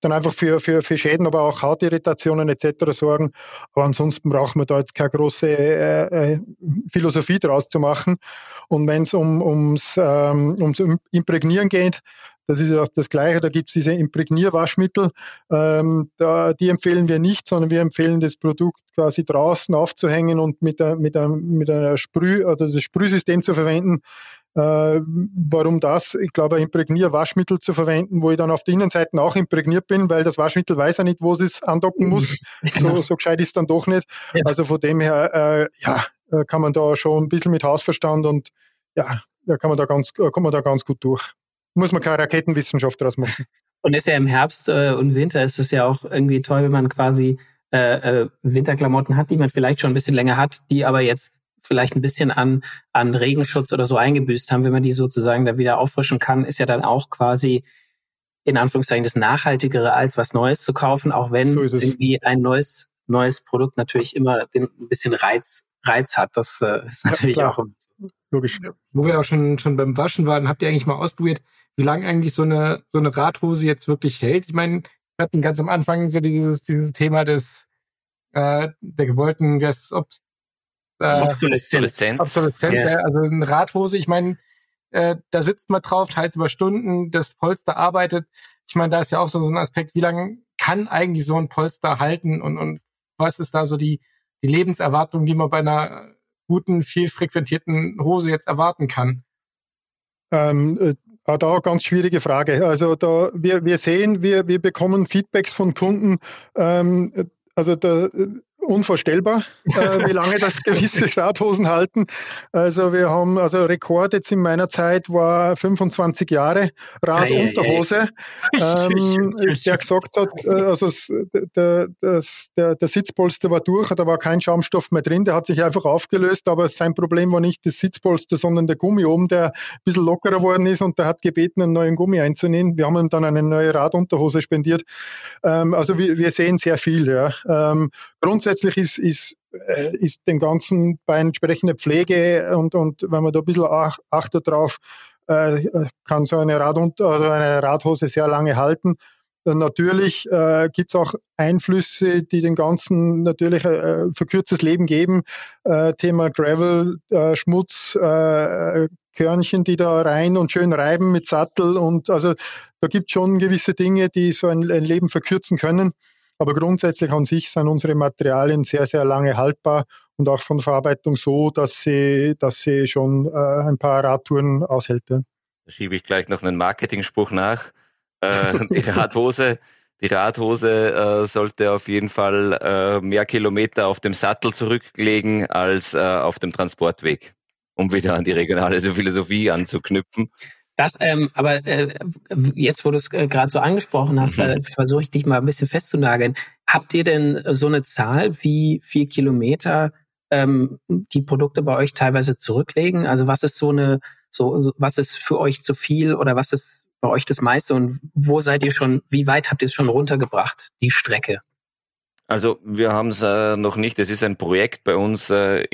Speaker 4: dann einfach für, für, für Schäden, aber auch Hautirritationen etc. sorgen. Aber ansonsten braucht man da jetzt keine große äh, äh Philosophie draus zu machen. Und wenn es um, ums, ähm, ums Imprägnieren geht, das ist ja das Gleiche, da gibt es diese Imprägnierwaschmittel. Ähm, da, die empfehlen wir nicht, sondern wir empfehlen das Produkt quasi draußen aufzuhängen und mit, der, mit, der, mit einer Sprüh, oder das Sprühsystem zu verwenden, warum das? Ich glaube, ein Imprägnier-Waschmittel zu verwenden, wo ich dann auf der Innenseite auch imprägniert bin, weil das Waschmittel weiß ja nicht, wo es andocken muss. Genau. So, so gescheit ist dann doch nicht. Ja. Also von dem her, äh, ja, äh, kann man da schon ein bisschen mit Hausverstand und ja, da kann man da ganz, äh, kommt man da ganz gut durch. Muss man keine Raketenwissenschaft draus machen.
Speaker 1: Und ist ja im Herbst äh, und Winter ist es ja auch irgendwie toll, wenn man quasi äh, äh, Winterklamotten hat, die man vielleicht schon ein bisschen länger hat, die aber jetzt vielleicht ein bisschen an, an Regenschutz oder so eingebüßt haben, wenn man die sozusagen da wieder auffrischen kann, ist ja dann auch quasi in Anführungszeichen das Nachhaltigere als was Neues zu kaufen, auch wenn so irgendwie ein neues, neues Produkt natürlich immer den, ein bisschen Reiz, Reiz hat. Das äh, ist natürlich ja, auch
Speaker 3: logisch. Wo wir auch schon, schon beim Waschen waren, habt ihr eigentlich mal ausprobiert, wie lange eigentlich so eine, so eine Radhose jetzt wirklich hält? Ich meine, wir hatten ganz am Anfang so dieses, dieses Thema des, äh, der gewollten, ob äh, Obsoleszenz. Obsoleszenz, yeah. ja. Also eine Radhose, ich meine, äh, da sitzt man drauf, teils über Stunden, das Polster arbeitet. Ich meine, da ist ja auch so, so ein Aspekt, wie lange kann eigentlich so ein Polster halten und, und was ist da so die, die Lebenserwartung, die man bei einer guten, viel frequentierten Hose jetzt erwarten kann?
Speaker 4: Ähm, äh, da ganz schwierige Frage. Also da wir, wir sehen, wir, wir bekommen Feedbacks von Kunden. Ähm, also da, unvorstellbar, äh, wie lange das gewisse Radhosen halten. Also wir haben, also Rekord jetzt in meiner Zeit war 25 Jahre Radunterhose. Ähm, der gesagt hat, äh, also der, das, der, der Sitzpolster war durch, da war kein Schaumstoff mehr drin, der hat sich einfach aufgelöst, aber sein Problem war nicht das Sitzpolster, sondern der Gummi oben, der ein bisschen lockerer geworden ist und der hat gebeten, einen neuen Gummi einzunehmen. Wir haben ihm dann eine neue Radunterhose spendiert. Ähm, also wir, wir sehen sehr viel, ja. Ähm, grundsätzlich ist, ist, äh, ist den ganzen bei entsprechender Pflege und, und wenn man da ein bisschen achtet drauf, äh, kann so eine, Rad oder eine Radhose sehr lange halten. Natürlich äh, gibt es auch Einflüsse, die den ganzen natürlich äh, verkürztes Leben geben. Äh, Thema Gravel, äh, Schmutz, äh, Körnchen, die da rein und schön reiben mit Sattel. Und also da gibt es schon gewisse Dinge, die so ein, ein Leben verkürzen können. Aber grundsätzlich an sich sind unsere Materialien sehr, sehr lange haltbar und auch von Verarbeitung so, dass sie, dass sie schon äh, ein paar Radtouren aushält.
Speaker 5: Da schiebe ich gleich noch einen Marketingspruch nach. Äh, die Radhose, die Radhose äh, sollte auf jeden Fall äh, mehr Kilometer auf dem Sattel zurücklegen als äh, auf dem Transportweg, um wieder an die regionale Philosophie anzuknüpfen.
Speaker 1: Das, ähm, aber äh, jetzt, wo du es äh, gerade so angesprochen hast, mhm. versuche ich dich mal ein bisschen festzunageln. Habt ihr denn so eine Zahl, wie viel Kilometer ähm, die Produkte bei euch teilweise zurücklegen? Also was ist so eine, so, so was ist für euch zu viel oder was ist bei euch das meiste und wo seid ihr schon, wie weit habt ihr es schon runtergebracht, die Strecke?
Speaker 5: Also wir haben es äh, noch nicht. Es ist ein Projekt bei uns äh,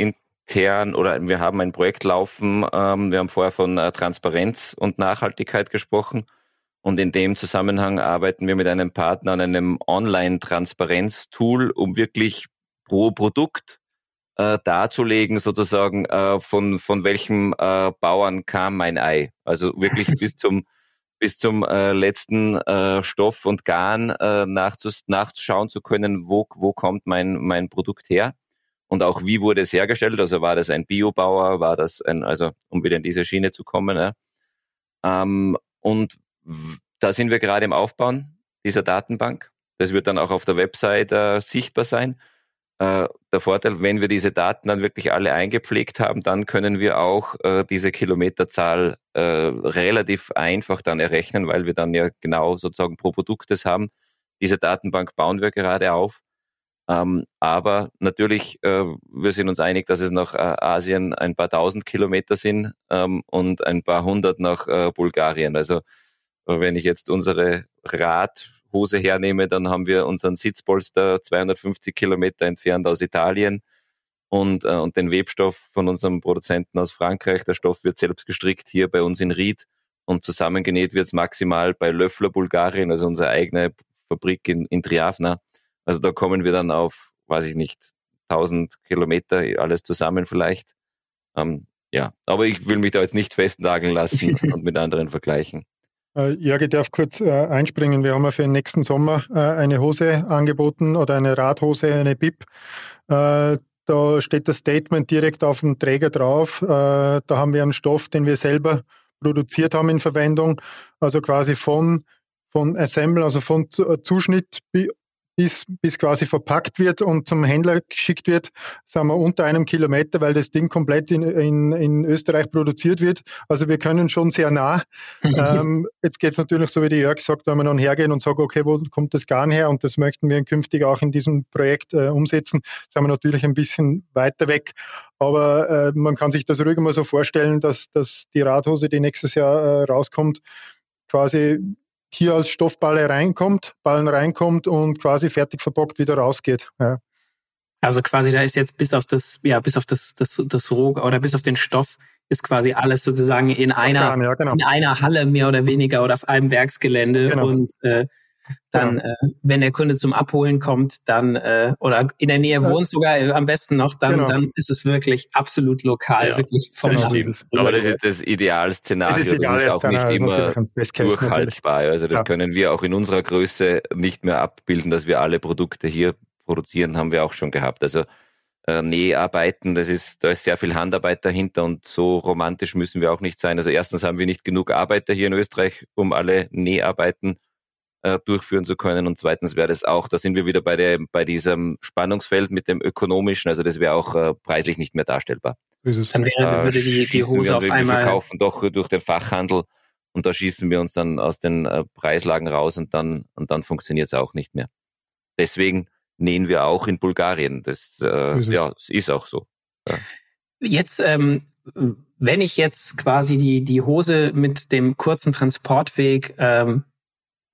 Speaker 5: intern oder wir haben ein Projekt laufen. Ähm, wir haben vorher von äh, Transparenz und Nachhaltigkeit gesprochen. Und in dem Zusammenhang arbeiten wir mit einem Partner an einem Online-Transparenz-Tool, um wirklich pro Produkt äh, darzulegen, sozusagen, äh, von, von welchem äh, Bauern kam mein Ei. Also wirklich bis zum bis zum äh, letzten äh, Stoff und Garn äh, nachzus nachschauen zu können, wo, wo kommt mein, mein Produkt her und auch wie wurde es hergestellt. Also war das ein Biobauer, war das ein, also um wieder in diese Schiene zu kommen. Ja. Ähm, und da sind wir gerade im Aufbauen dieser Datenbank. Das wird dann auch auf der Website äh, sichtbar sein. Äh, der Vorteil, wenn wir diese Daten dann wirklich alle eingepflegt haben, dann können wir auch äh, diese Kilometerzahl äh, relativ einfach dann errechnen, weil wir dann ja genau sozusagen pro Produkt das haben. Diese Datenbank bauen wir gerade auf. Ähm, aber natürlich, äh, wir sind uns einig, dass es nach äh, Asien ein paar tausend Kilometer sind ähm, und ein paar hundert nach äh, Bulgarien. Also wenn ich jetzt unsere Rad Hose hernehme, dann haben wir unseren Sitzpolster 250 Kilometer entfernt aus Italien und, äh, und den Webstoff von unserem Produzenten aus Frankreich. Der Stoff wird selbst gestrickt hier bei uns in Ried und zusammengenäht wird es maximal bei Löffler Bulgarien, also unsere eigene Fabrik in, in Triavna. Also da kommen wir dann auf, weiß ich nicht, 1000 Kilometer, alles zusammen vielleicht. Ähm, ja, aber ich will mich da jetzt nicht festnageln lassen und mit anderen vergleichen.
Speaker 4: Äh, Jörg, ich darf kurz äh, einspringen. Wir haben ja für den nächsten Sommer äh, eine Hose angeboten oder eine Radhose, eine BIP. Äh, da steht das Statement direkt auf dem Träger drauf. Äh, da haben wir einen Stoff, den wir selber produziert haben in Verwendung. Also quasi von von Assemble, also von Zuschnitt bis, bis quasi verpackt wird und zum Händler geschickt wird, sagen wir unter einem Kilometer, weil das Ding komplett in, in, in Österreich produziert wird. Also wir können schon sehr nah. ähm, jetzt geht es natürlich, so wie die Jörg sagt, wenn wir dann hergehen und sagen, okay, wo kommt das Garn her? Und das möchten wir künftig auch in diesem Projekt äh, umsetzen. sind wir natürlich ein bisschen weiter weg. Aber äh, man kann sich das ruhig mal so vorstellen, dass, dass die Radhose, die nächstes Jahr äh, rauskommt, quasi hier als Stoffballe reinkommt, Ballen reinkommt und quasi fertig verpackt wieder rausgeht. Ja.
Speaker 1: Also quasi da ist jetzt bis auf das, ja, bis auf das, das, das Roh oder bis auf den Stoff ist quasi alles sozusagen in einer, kann, ja, genau. in einer Halle mehr oder weniger oder auf einem Werksgelände genau. und äh, dann, genau. äh, wenn der Kunde zum Abholen kommt, dann äh, oder in der Nähe wohnt sogar äh, am besten noch, dann, genau. dann ist es wirklich absolut lokal, ja, wirklich vom
Speaker 5: Aber das ist das Idealszenario. Das ist, das ist auch nicht immer durchhaltbar. Also das ja. können wir auch in unserer Größe nicht mehr abbilden, dass wir alle Produkte hier produzieren, haben wir auch schon gehabt. Also äh, Näharbeiten, das ist, da ist sehr viel Handarbeit dahinter und so romantisch müssen wir auch nicht sein. Also erstens haben wir nicht genug Arbeiter hier in Österreich, um alle Näharbeiten äh, durchführen zu können. Und zweitens wäre das auch, da sind wir wieder bei, der, bei diesem Spannungsfeld mit dem ökonomischen, also das wäre auch äh, preislich nicht mehr darstellbar.
Speaker 1: Dann wäre, würde die, die Hose auf
Speaker 5: wir,
Speaker 1: einmal...
Speaker 5: Wir verkaufen doch durch den Fachhandel und da schießen wir uns dann aus den äh, Preislagen raus und dann, und dann funktioniert es auch nicht mehr. Deswegen nähen wir auch in Bulgarien. Das äh, ist ja, ist auch so. Ja.
Speaker 1: Jetzt, ähm, wenn ich jetzt quasi die, die Hose mit dem kurzen Transportweg ähm,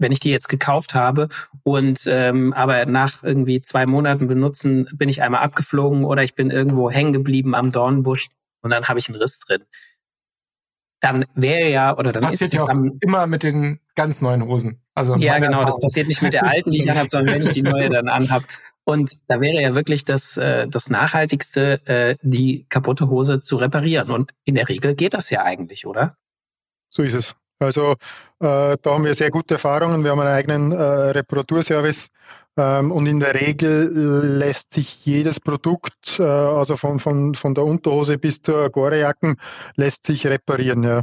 Speaker 1: wenn ich die jetzt gekauft habe und ähm, aber nach irgendwie zwei Monaten benutzen bin ich einmal abgeflogen oder ich bin irgendwo hängen geblieben am Dornbusch und dann habe ich einen Riss drin. Dann wäre ja oder dann
Speaker 3: passiert ist ja auch am, immer mit den ganz neuen Hosen.
Speaker 1: Also ja, genau, Erfahrung. das passiert nicht mit der alten, die ich anhabe, sondern wenn ich die neue dann anhab. Und da wäre ja wirklich das, äh, das Nachhaltigste, äh, die kaputte Hose zu reparieren. Und in der Regel geht das ja eigentlich, oder?
Speaker 4: So ist es. Also äh, da haben wir sehr gute Erfahrungen. Wir haben einen eigenen äh, Reparaturservice ähm, und in der Regel lässt sich jedes Produkt, äh, also von, von, von der Unterhose bis zur Gorejacken, lässt sich reparieren. Ja.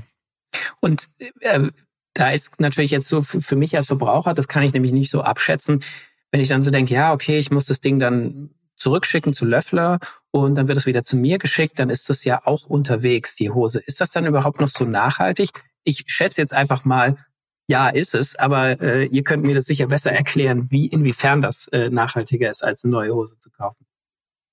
Speaker 1: Und äh, da ist natürlich jetzt so für, für mich als Verbraucher, das kann ich nämlich nicht so abschätzen, wenn ich dann so denke, ja, okay, ich muss das Ding dann zurückschicken zu Löffler und dann wird es wieder zu mir geschickt, dann ist das ja auch unterwegs, die Hose. Ist das dann überhaupt noch so nachhaltig? Ich schätze jetzt einfach mal, ja, ist es, aber äh, ihr könnt mir das sicher besser erklären, wie inwiefern das äh, nachhaltiger ist, als eine neue Hose zu kaufen.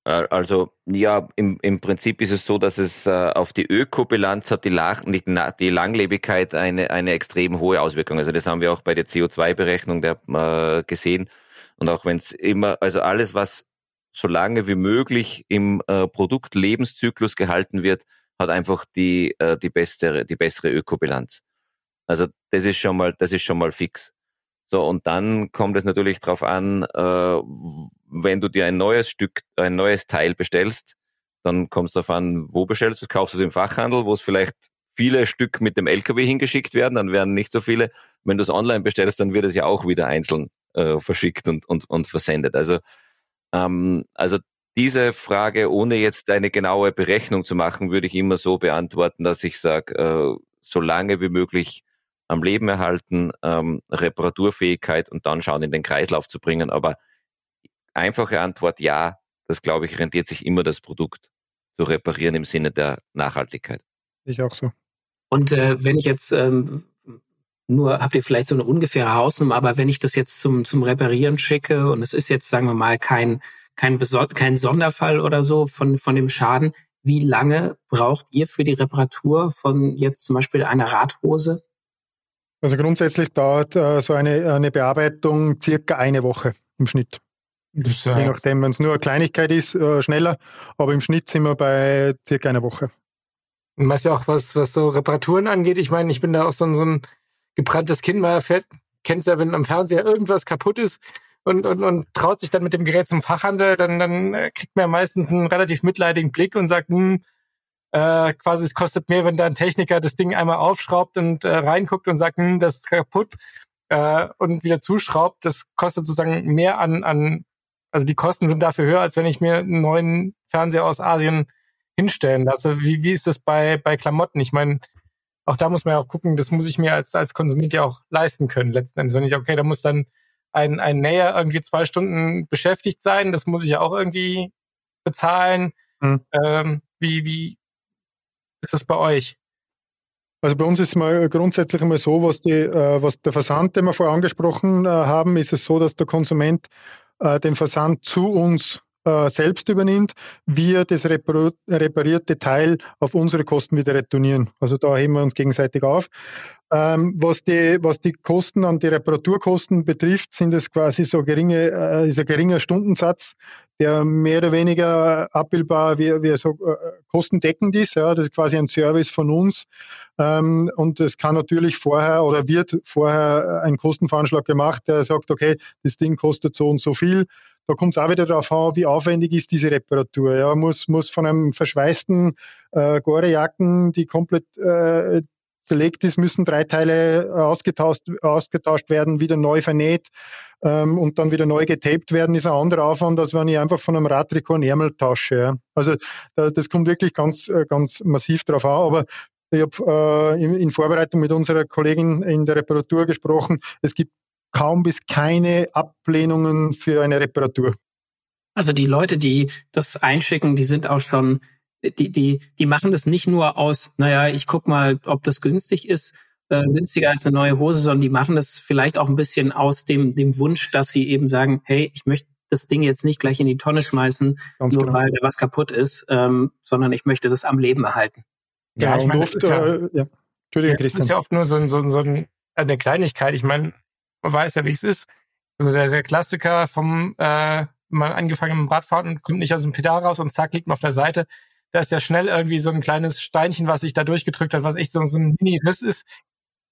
Speaker 5: Also ja, im, im Prinzip ist es so, dass es äh, auf die Ökobilanz hat die, Lach, die, die Langlebigkeit eine, eine extrem hohe Auswirkung. Also das haben wir auch bei der CO2-Berechnung äh, gesehen. Und auch wenn es immer, also alles, was so lange wie möglich im äh, Produktlebenszyklus gehalten wird, hat einfach die, äh, die, bessere, die bessere Ökobilanz. Also das ist schon mal, das ist schon mal fix. So, und dann kommt es natürlich darauf an, äh, wenn du dir ein neues Stück, ein neues Teil bestellst, dann kommt es darauf an, wo bestellst du es. Kaufst du es im Fachhandel, wo es vielleicht viele Stück mit dem LKW hingeschickt werden, dann werden nicht so viele. Wenn du es online bestellst, dann wird es ja auch wieder einzeln äh, verschickt und, und, und versendet. Also, ähm, also diese Frage, ohne jetzt eine genaue Berechnung zu machen, würde ich immer so beantworten, dass ich sage, äh, so lange wie möglich am Leben erhalten, ähm, Reparaturfähigkeit und dann schauen, in den Kreislauf zu bringen. Aber einfache Antwort ja, das glaube ich, rentiert sich immer das Produkt zu reparieren im Sinne der Nachhaltigkeit.
Speaker 4: Ich auch so.
Speaker 1: Und äh, wenn ich jetzt ähm, nur, habt ihr vielleicht so eine ungefähre Hausnummer, aber wenn ich das jetzt zum, zum Reparieren schicke und es ist jetzt, sagen wir mal, kein, kein, kein Sonderfall oder so von, von dem Schaden, wie lange braucht ihr für die Reparatur von jetzt zum Beispiel einer Radhose?
Speaker 4: Also grundsätzlich dauert äh, so eine, eine Bearbeitung circa eine Woche im Schnitt. Das, Je nachdem, wenn es nur eine Kleinigkeit ist, äh, schneller, aber im Schnitt sind wir bei circa einer Woche.
Speaker 3: Und was ja auch was, was so Reparaturen angeht, ich meine, ich bin da auch so, so ein gebranntes Kind, man kennt ja, wenn am Fernseher irgendwas kaputt ist und, und, und traut sich dann mit dem Gerät zum Fachhandel, dann, dann äh, kriegt man ja meistens einen relativ mitleidigen Blick und sagt, hm, äh, quasi es kostet mehr, wenn da ein Techniker das Ding einmal aufschraubt und äh, reinguckt und sagt, hm, das ist kaputt äh, und wieder zuschraubt. Das kostet sozusagen mehr an, an, also die Kosten sind dafür höher, als wenn ich mir einen neuen Fernseher aus Asien hinstellen lasse. Wie, wie ist das bei, bei Klamotten? Ich meine, auch da muss man ja auch gucken, das muss ich mir als, als Konsument ja auch leisten können, letzten Endes. Wenn ich, okay, da muss dann ein, ein Näher irgendwie zwei Stunden beschäftigt sein, das muss ich ja auch irgendwie bezahlen. Hm. Ähm, wie, wie, ist das bei euch?
Speaker 4: Also bei uns ist es mal grundsätzlich immer so, was, die, äh, was der Versand, den wir vorher angesprochen äh, haben, ist es so, dass der Konsument äh, den Versand zu uns äh, selbst übernimmt, wir das reparierte Teil auf unsere Kosten wieder retournieren. Also da heben wir uns gegenseitig auf. Ähm, was, die, was die Kosten an die Reparaturkosten betrifft, sind es quasi so geringe, äh, ist ein geringer Stundensatz, der mehr oder weniger abbildbar wie, wie so äh, kostendeckend ist. Ja, das ist quasi ein Service von uns. Ähm, und es kann natürlich vorher oder wird vorher ein Kostenveranschlag gemacht, der sagt, okay, das Ding kostet so und so viel da kommt es auch wieder darauf an, wie aufwendig ist diese Reparatur. Ja, muss, muss von einem verschweißten äh, Gorejacken, die komplett äh, verlegt ist, müssen drei Teile ausgetauscht, ausgetauscht werden, wieder neu vernäht ähm, und dann wieder neu getaped werden, ist ein anderer Aufwand, als wenn ich einfach von einem Radtrikot ein Ärmel tausche. Ja. Also da, das kommt wirklich ganz, äh, ganz massiv drauf an. Aber ich habe äh, in, in Vorbereitung mit unserer Kollegin in der Reparatur gesprochen. Es gibt kaum bis keine Ablehnungen für eine Reparatur.
Speaker 1: Also die Leute, die das einschicken, die sind auch schon, die, die, die machen das nicht nur aus, naja, ich guck mal, ob das günstig ist, äh, günstiger als eine neue Hose, sondern die machen das vielleicht auch ein bisschen aus dem, dem Wunsch, dass sie eben sagen, hey, ich möchte das Ding jetzt nicht gleich in die Tonne schmeißen, Ganz nur genau. weil da was kaputt ist, ähm, sondern ich möchte das am Leben erhalten.
Speaker 3: Ja, ja ich meine, oft, ist ja, äh, ja. Entschuldigung, ja, Das ist ja oft nur so, so, so eine Kleinigkeit. Ich meine, man weiß ja, wie es ist. Also der, der Klassiker vom äh, man angefangen mit dem Radfahren und kommt nicht aus dem Pedal raus und zack, liegt man auf der Seite. Da ist ja schnell irgendwie so ein kleines Steinchen, was sich da durchgedrückt hat, was echt so, so ein Mini-Riss ist.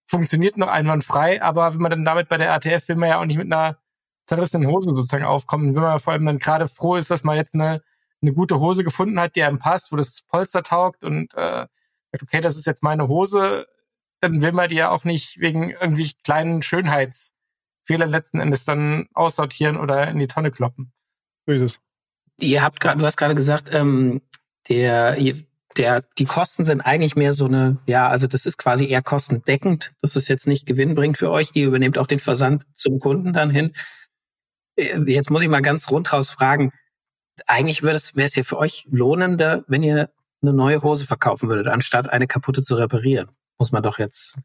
Speaker 3: Funktioniert noch einwandfrei, aber wenn man dann damit bei der ATF will man ja auch nicht mit einer zerrissenen Hose sozusagen aufkommen. Wenn man vor allem dann gerade froh ist, dass man jetzt eine, eine gute Hose gefunden hat, die einem passt, wo das Polster taugt und äh, okay, das ist jetzt meine Hose, dann will man die ja auch nicht wegen irgendwie kleinen Schönheits Fehler letzten Endes dann aussortieren oder in die Tonne kloppen.
Speaker 1: So ist es. Ihr habt gerade, du hast gerade gesagt, ähm, der, der, die Kosten sind eigentlich mehr so eine, ja, also das ist quasi eher kostendeckend. Das ist jetzt nicht gewinnbringend für euch. Ihr übernehmt auch den Versand zum Kunden dann hin. Äh, jetzt muss ich mal ganz rundhaus fragen. Eigentlich wäre es, wäre es ja für euch lohnender, wenn ihr eine neue Hose verkaufen würdet, anstatt eine kaputte zu reparieren. Muss man doch jetzt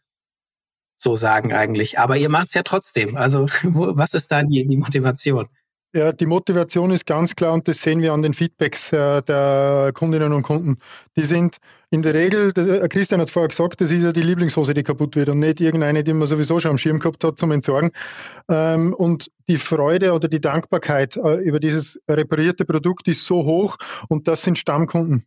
Speaker 1: so sagen eigentlich. Aber ihr macht's ja trotzdem. Also wo, was ist da die, die Motivation?
Speaker 4: Ja, die Motivation ist ganz klar und das sehen wir an den Feedbacks äh, der Kundinnen und Kunden. Die sind in der Regel, der, äh, Christian hat es vorher gesagt, das ist ja die Lieblingshose, die kaputt wird und nicht irgendeine, die man sowieso schon am Schirm gehabt hat zum Entsorgen. Ähm, und die Freude oder die Dankbarkeit äh, über dieses reparierte Produkt ist so hoch und das sind Stammkunden.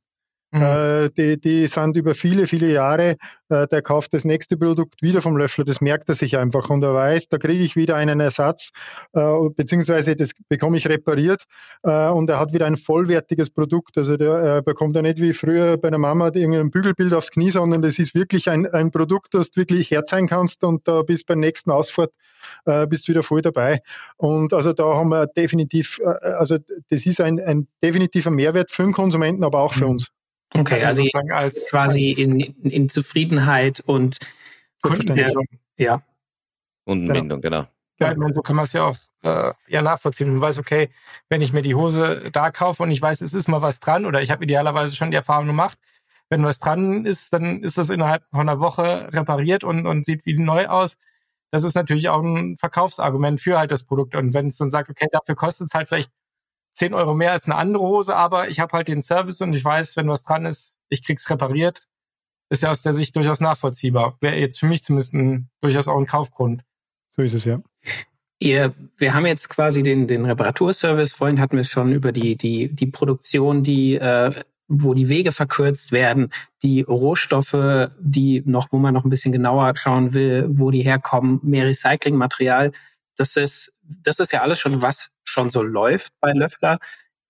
Speaker 4: Mhm. Äh, die, die sind über viele, viele Jahre, äh, der kauft das nächste Produkt wieder vom Löffler, das merkt er sich einfach und er weiß, da kriege ich wieder einen Ersatz, äh, beziehungsweise das bekomme ich repariert äh, und er hat wieder ein vollwertiges Produkt. Also der äh, bekommt er nicht wie früher bei der Mama irgendein Bügelbild aufs Knie, sondern das ist wirklich ein, ein Produkt, das du wirklich herzeigen kannst und da bist beim nächsten Ausfahrt äh, bist du wieder voll dabei. Und also da haben wir definitiv, äh, also das ist ein, ein definitiver Mehrwert für den Konsumenten, aber auch für mhm. uns.
Speaker 1: Okay, also als, quasi als in, in Zufriedenheit und
Speaker 3: Kundenbindung.
Speaker 1: Ja.
Speaker 5: Kundenbindung, genau.
Speaker 3: Ja, ich meine, so kann man es ja auch äh, ja nachvollziehen. Man weiß, okay, wenn ich mir die Hose da kaufe und ich weiß, es ist mal was dran oder ich habe idealerweise schon die Erfahrung gemacht, wenn was dran ist, dann ist das innerhalb von einer Woche repariert und, und sieht wie neu aus. Das ist natürlich auch ein Verkaufsargument für halt das Produkt. Und wenn es dann sagt, okay, dafür kostet es halt vielleicht 10 Euro mehr als eine andere Hose, aber ich habe halt den Service und ich weiß, wenn was dran ist, ich krieg's repariert. Ist ja aus der Sicht durchaus nachvollziehbar. Wäre jetzt für mich zumindest ein, durchaus auch ein Kaufgrund.
Speaker 4: So ist es, ja.
Speaker 1: Ihr, wir haben jetzt quasi den, den Reparaturservice. Vorhin hatten wir schon über die, die, die Produktion, die, äh, wo die Wege verkürzt werden, die Rohstoffe, die noch, wo man noch ein bisschen genauer schauen will, wo die herkommen, mehr Recyclingmaterial. Das ist, das ist ja alles schon was schon so läuft bei Löffler.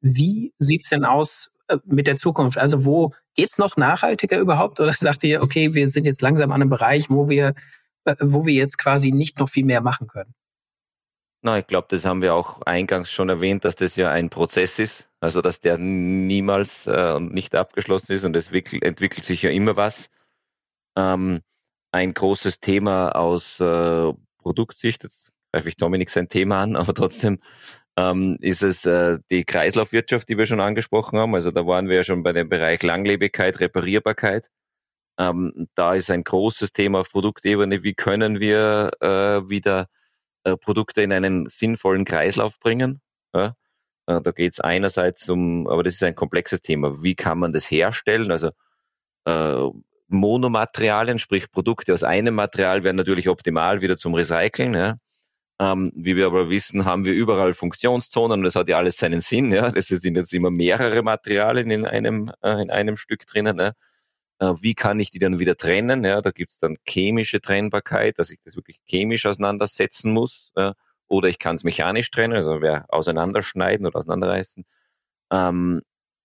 Speaker 1: Wie sieht's denn aus äh, mit der Zukunft? Also wo geht's noch nachhaltiger überhaupt? Oder sagt ihr, okay, wir sind jetzt langsam an einem Bereich, wo wir, äh, wo wir jetzt quasi nicht noch viel mehr machen können?
Speaker 5: Na, ich glaube, das haben wir auch eingangs schon erwähnt, dass das ja ein Prozess ist, also dass der niemals äh, nicht abgeschlossen ist und es entwickelt, entwickelt sich ja immer was. Ähm, ein großes Thema aus äh, Produktsicht, jetzt greife ich Dominik sein Thema an, aber trotzdem ähm, ist es äh, die Kreislaufwirtschaft, die wir schon angesprochen haben. Also da waren wir ja schon bei dem Bereich Langlebigkeit, Reparierbarkeit. Ähm, da ist ein großes Thema auf Produktebene, wie können wir äh, wieder äh, Produkte in einen sinnvollen Kreislauf bringen. Ja? Äh, da geht es einerseits um, aber das ist ein komplexes Thema, wie kann man das herstellen? Also äh, Monomaterialien, sprich Produkte aus einem Material wären natürlich optimal wieder zum Recyceln. Ja? Ähm, wie wir aber wissen, haben wir überall Funktionszonen und das hat ja alles seinen Sinn. Ja, das sind jetzt immer mehrere Materialien in einem äh, in einem Stück drinnen. Ne? Äh, wie kann ich die dann wieder trennen? Ja, da gibt es dann chemische Trennbarkeit, dass ich das wirklich chemisch auseinandersetzen muss. Ja? Oder ich kann es mechanisch trennen, also wer auseinanderschneiden oder auseinanderreißen. Ähm,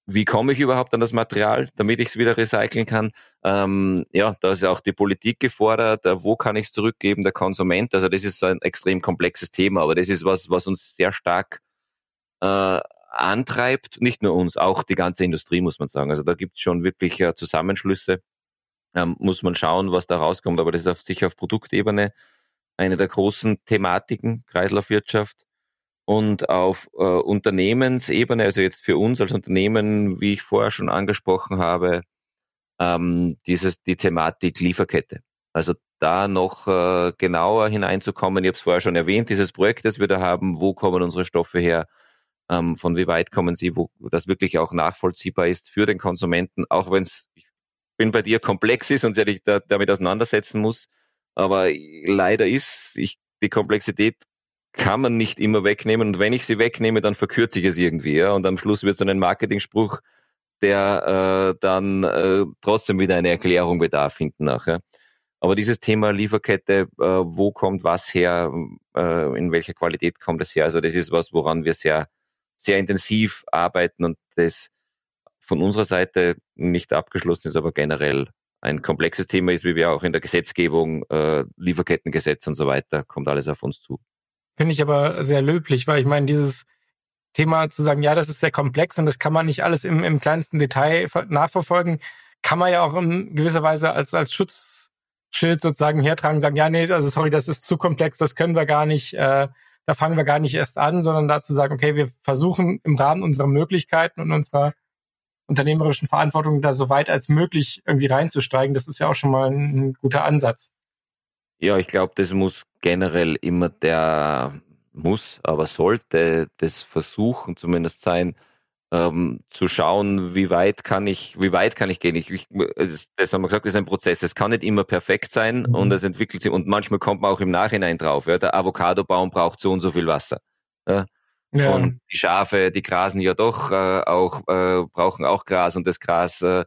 Speaker 5: wie komme ich überhaupt an das Material, damit ich es wieder recyceln kann? Ähm, ja, da ist auch die Politik gefordert. Äh, wo kann ich es zurückgeben, der Konsument? Also das ist so ein extrem komplexes Thema, aber das ist was, was uns sehr stark äh, antreibt. Nicht nur uns, auch die ganze Industrie, muss man sagen. Also da gibt es schon wirklich äh, Zusammenschlüsse. Ähm, muss man schauen, was da rauskommt. Aber das ist auf, sicher auf Produktebene eine der großen Thematiken, Kreislaufwirtschaft und auf äh, Unternehmensebene, also jetzt für uns als Unternehmen, wie ich vorher schon angesprochen habe, ähm, dieses die Thematik Lieferkette. Also da noch äh, genauer hineinzukommen. Ich habe es vorher schon erwähnt, dieses Projekt, das wir da haben, wo kommen unsere Stoffe her, ähm, von wie weit kommen sie, wo das wirklich auch nachvollziehbar ist für den Konsumenten, auch wenn es, ich bin bei dir, komplex ist und sich da, damit auseinandersetzen muss. Aber leider ist ich, die Komplexität kann man nicht immer wegnehmen. Und wenn ich sie wegnehme, dann verkürze ich es irgendwie. Ja? Und am Schluss wird es ein Marketingspruch, der äh, dann äh, trotzdem wieder eine Erklärung bedarf hinten nachher. Aber dieses Thema Lieferkette, äh, wo kommt was her, äh, in welcher Qualität kommt es her, also das ist was, woran wir sehr, sehr intensiv arbeiten und das von unserer Seite nicht abgeschlossen ist, aber generell ein komplexes Thema ist, wie wir auch in der Gesetzgebung, äh, Lieferkettengesetz und so weiter, kommt alles auf uns zu.
Speaker 3: Finde ich aber sehr löblich, weil ich meine, dieses Thema zu sagen, ja, das ist sehr komplex und das kann man nicht alles im, im kleinsten Detail nachverfolgen, kann man ja auch in gewisser Weise als, als Schutzschild sozusagen hertragen, sagen, ja, nee, also sorry, das ist zu komplex, das können wir gar nicht, äh, da fangen wir gar nicht erst an, sondern dazu sagen, okay, wir versuchen im Rahmen unserer Möglichkeiten und unserer unternehmerischen Verantwortung da so weit als möglich irgendwie reinzusteigen. Das ist ja auch schon mal ein, ein guter Ansatz.
Speaker 5: Ja, ich glaube, das muss generell immer der muss, aber sollte das Versuchen zumindest sein, ähm, zu schauen, wie weit kann ich, wie weit kann ich gehen. Ich, ich das, das haben wir gesagt, ist ein Prozess. Es kann nicht immer perfekt sein mhm. und es entwickelt sich und manchmal kommt man auch im Nachhinein drauf. Ja, der Avocadobaum braucht so und so viel Wasser. Ja. ja. Und die Schafe, die grasen ja doch äh, auch, äh, brauchen auch Gras und das Gras äh,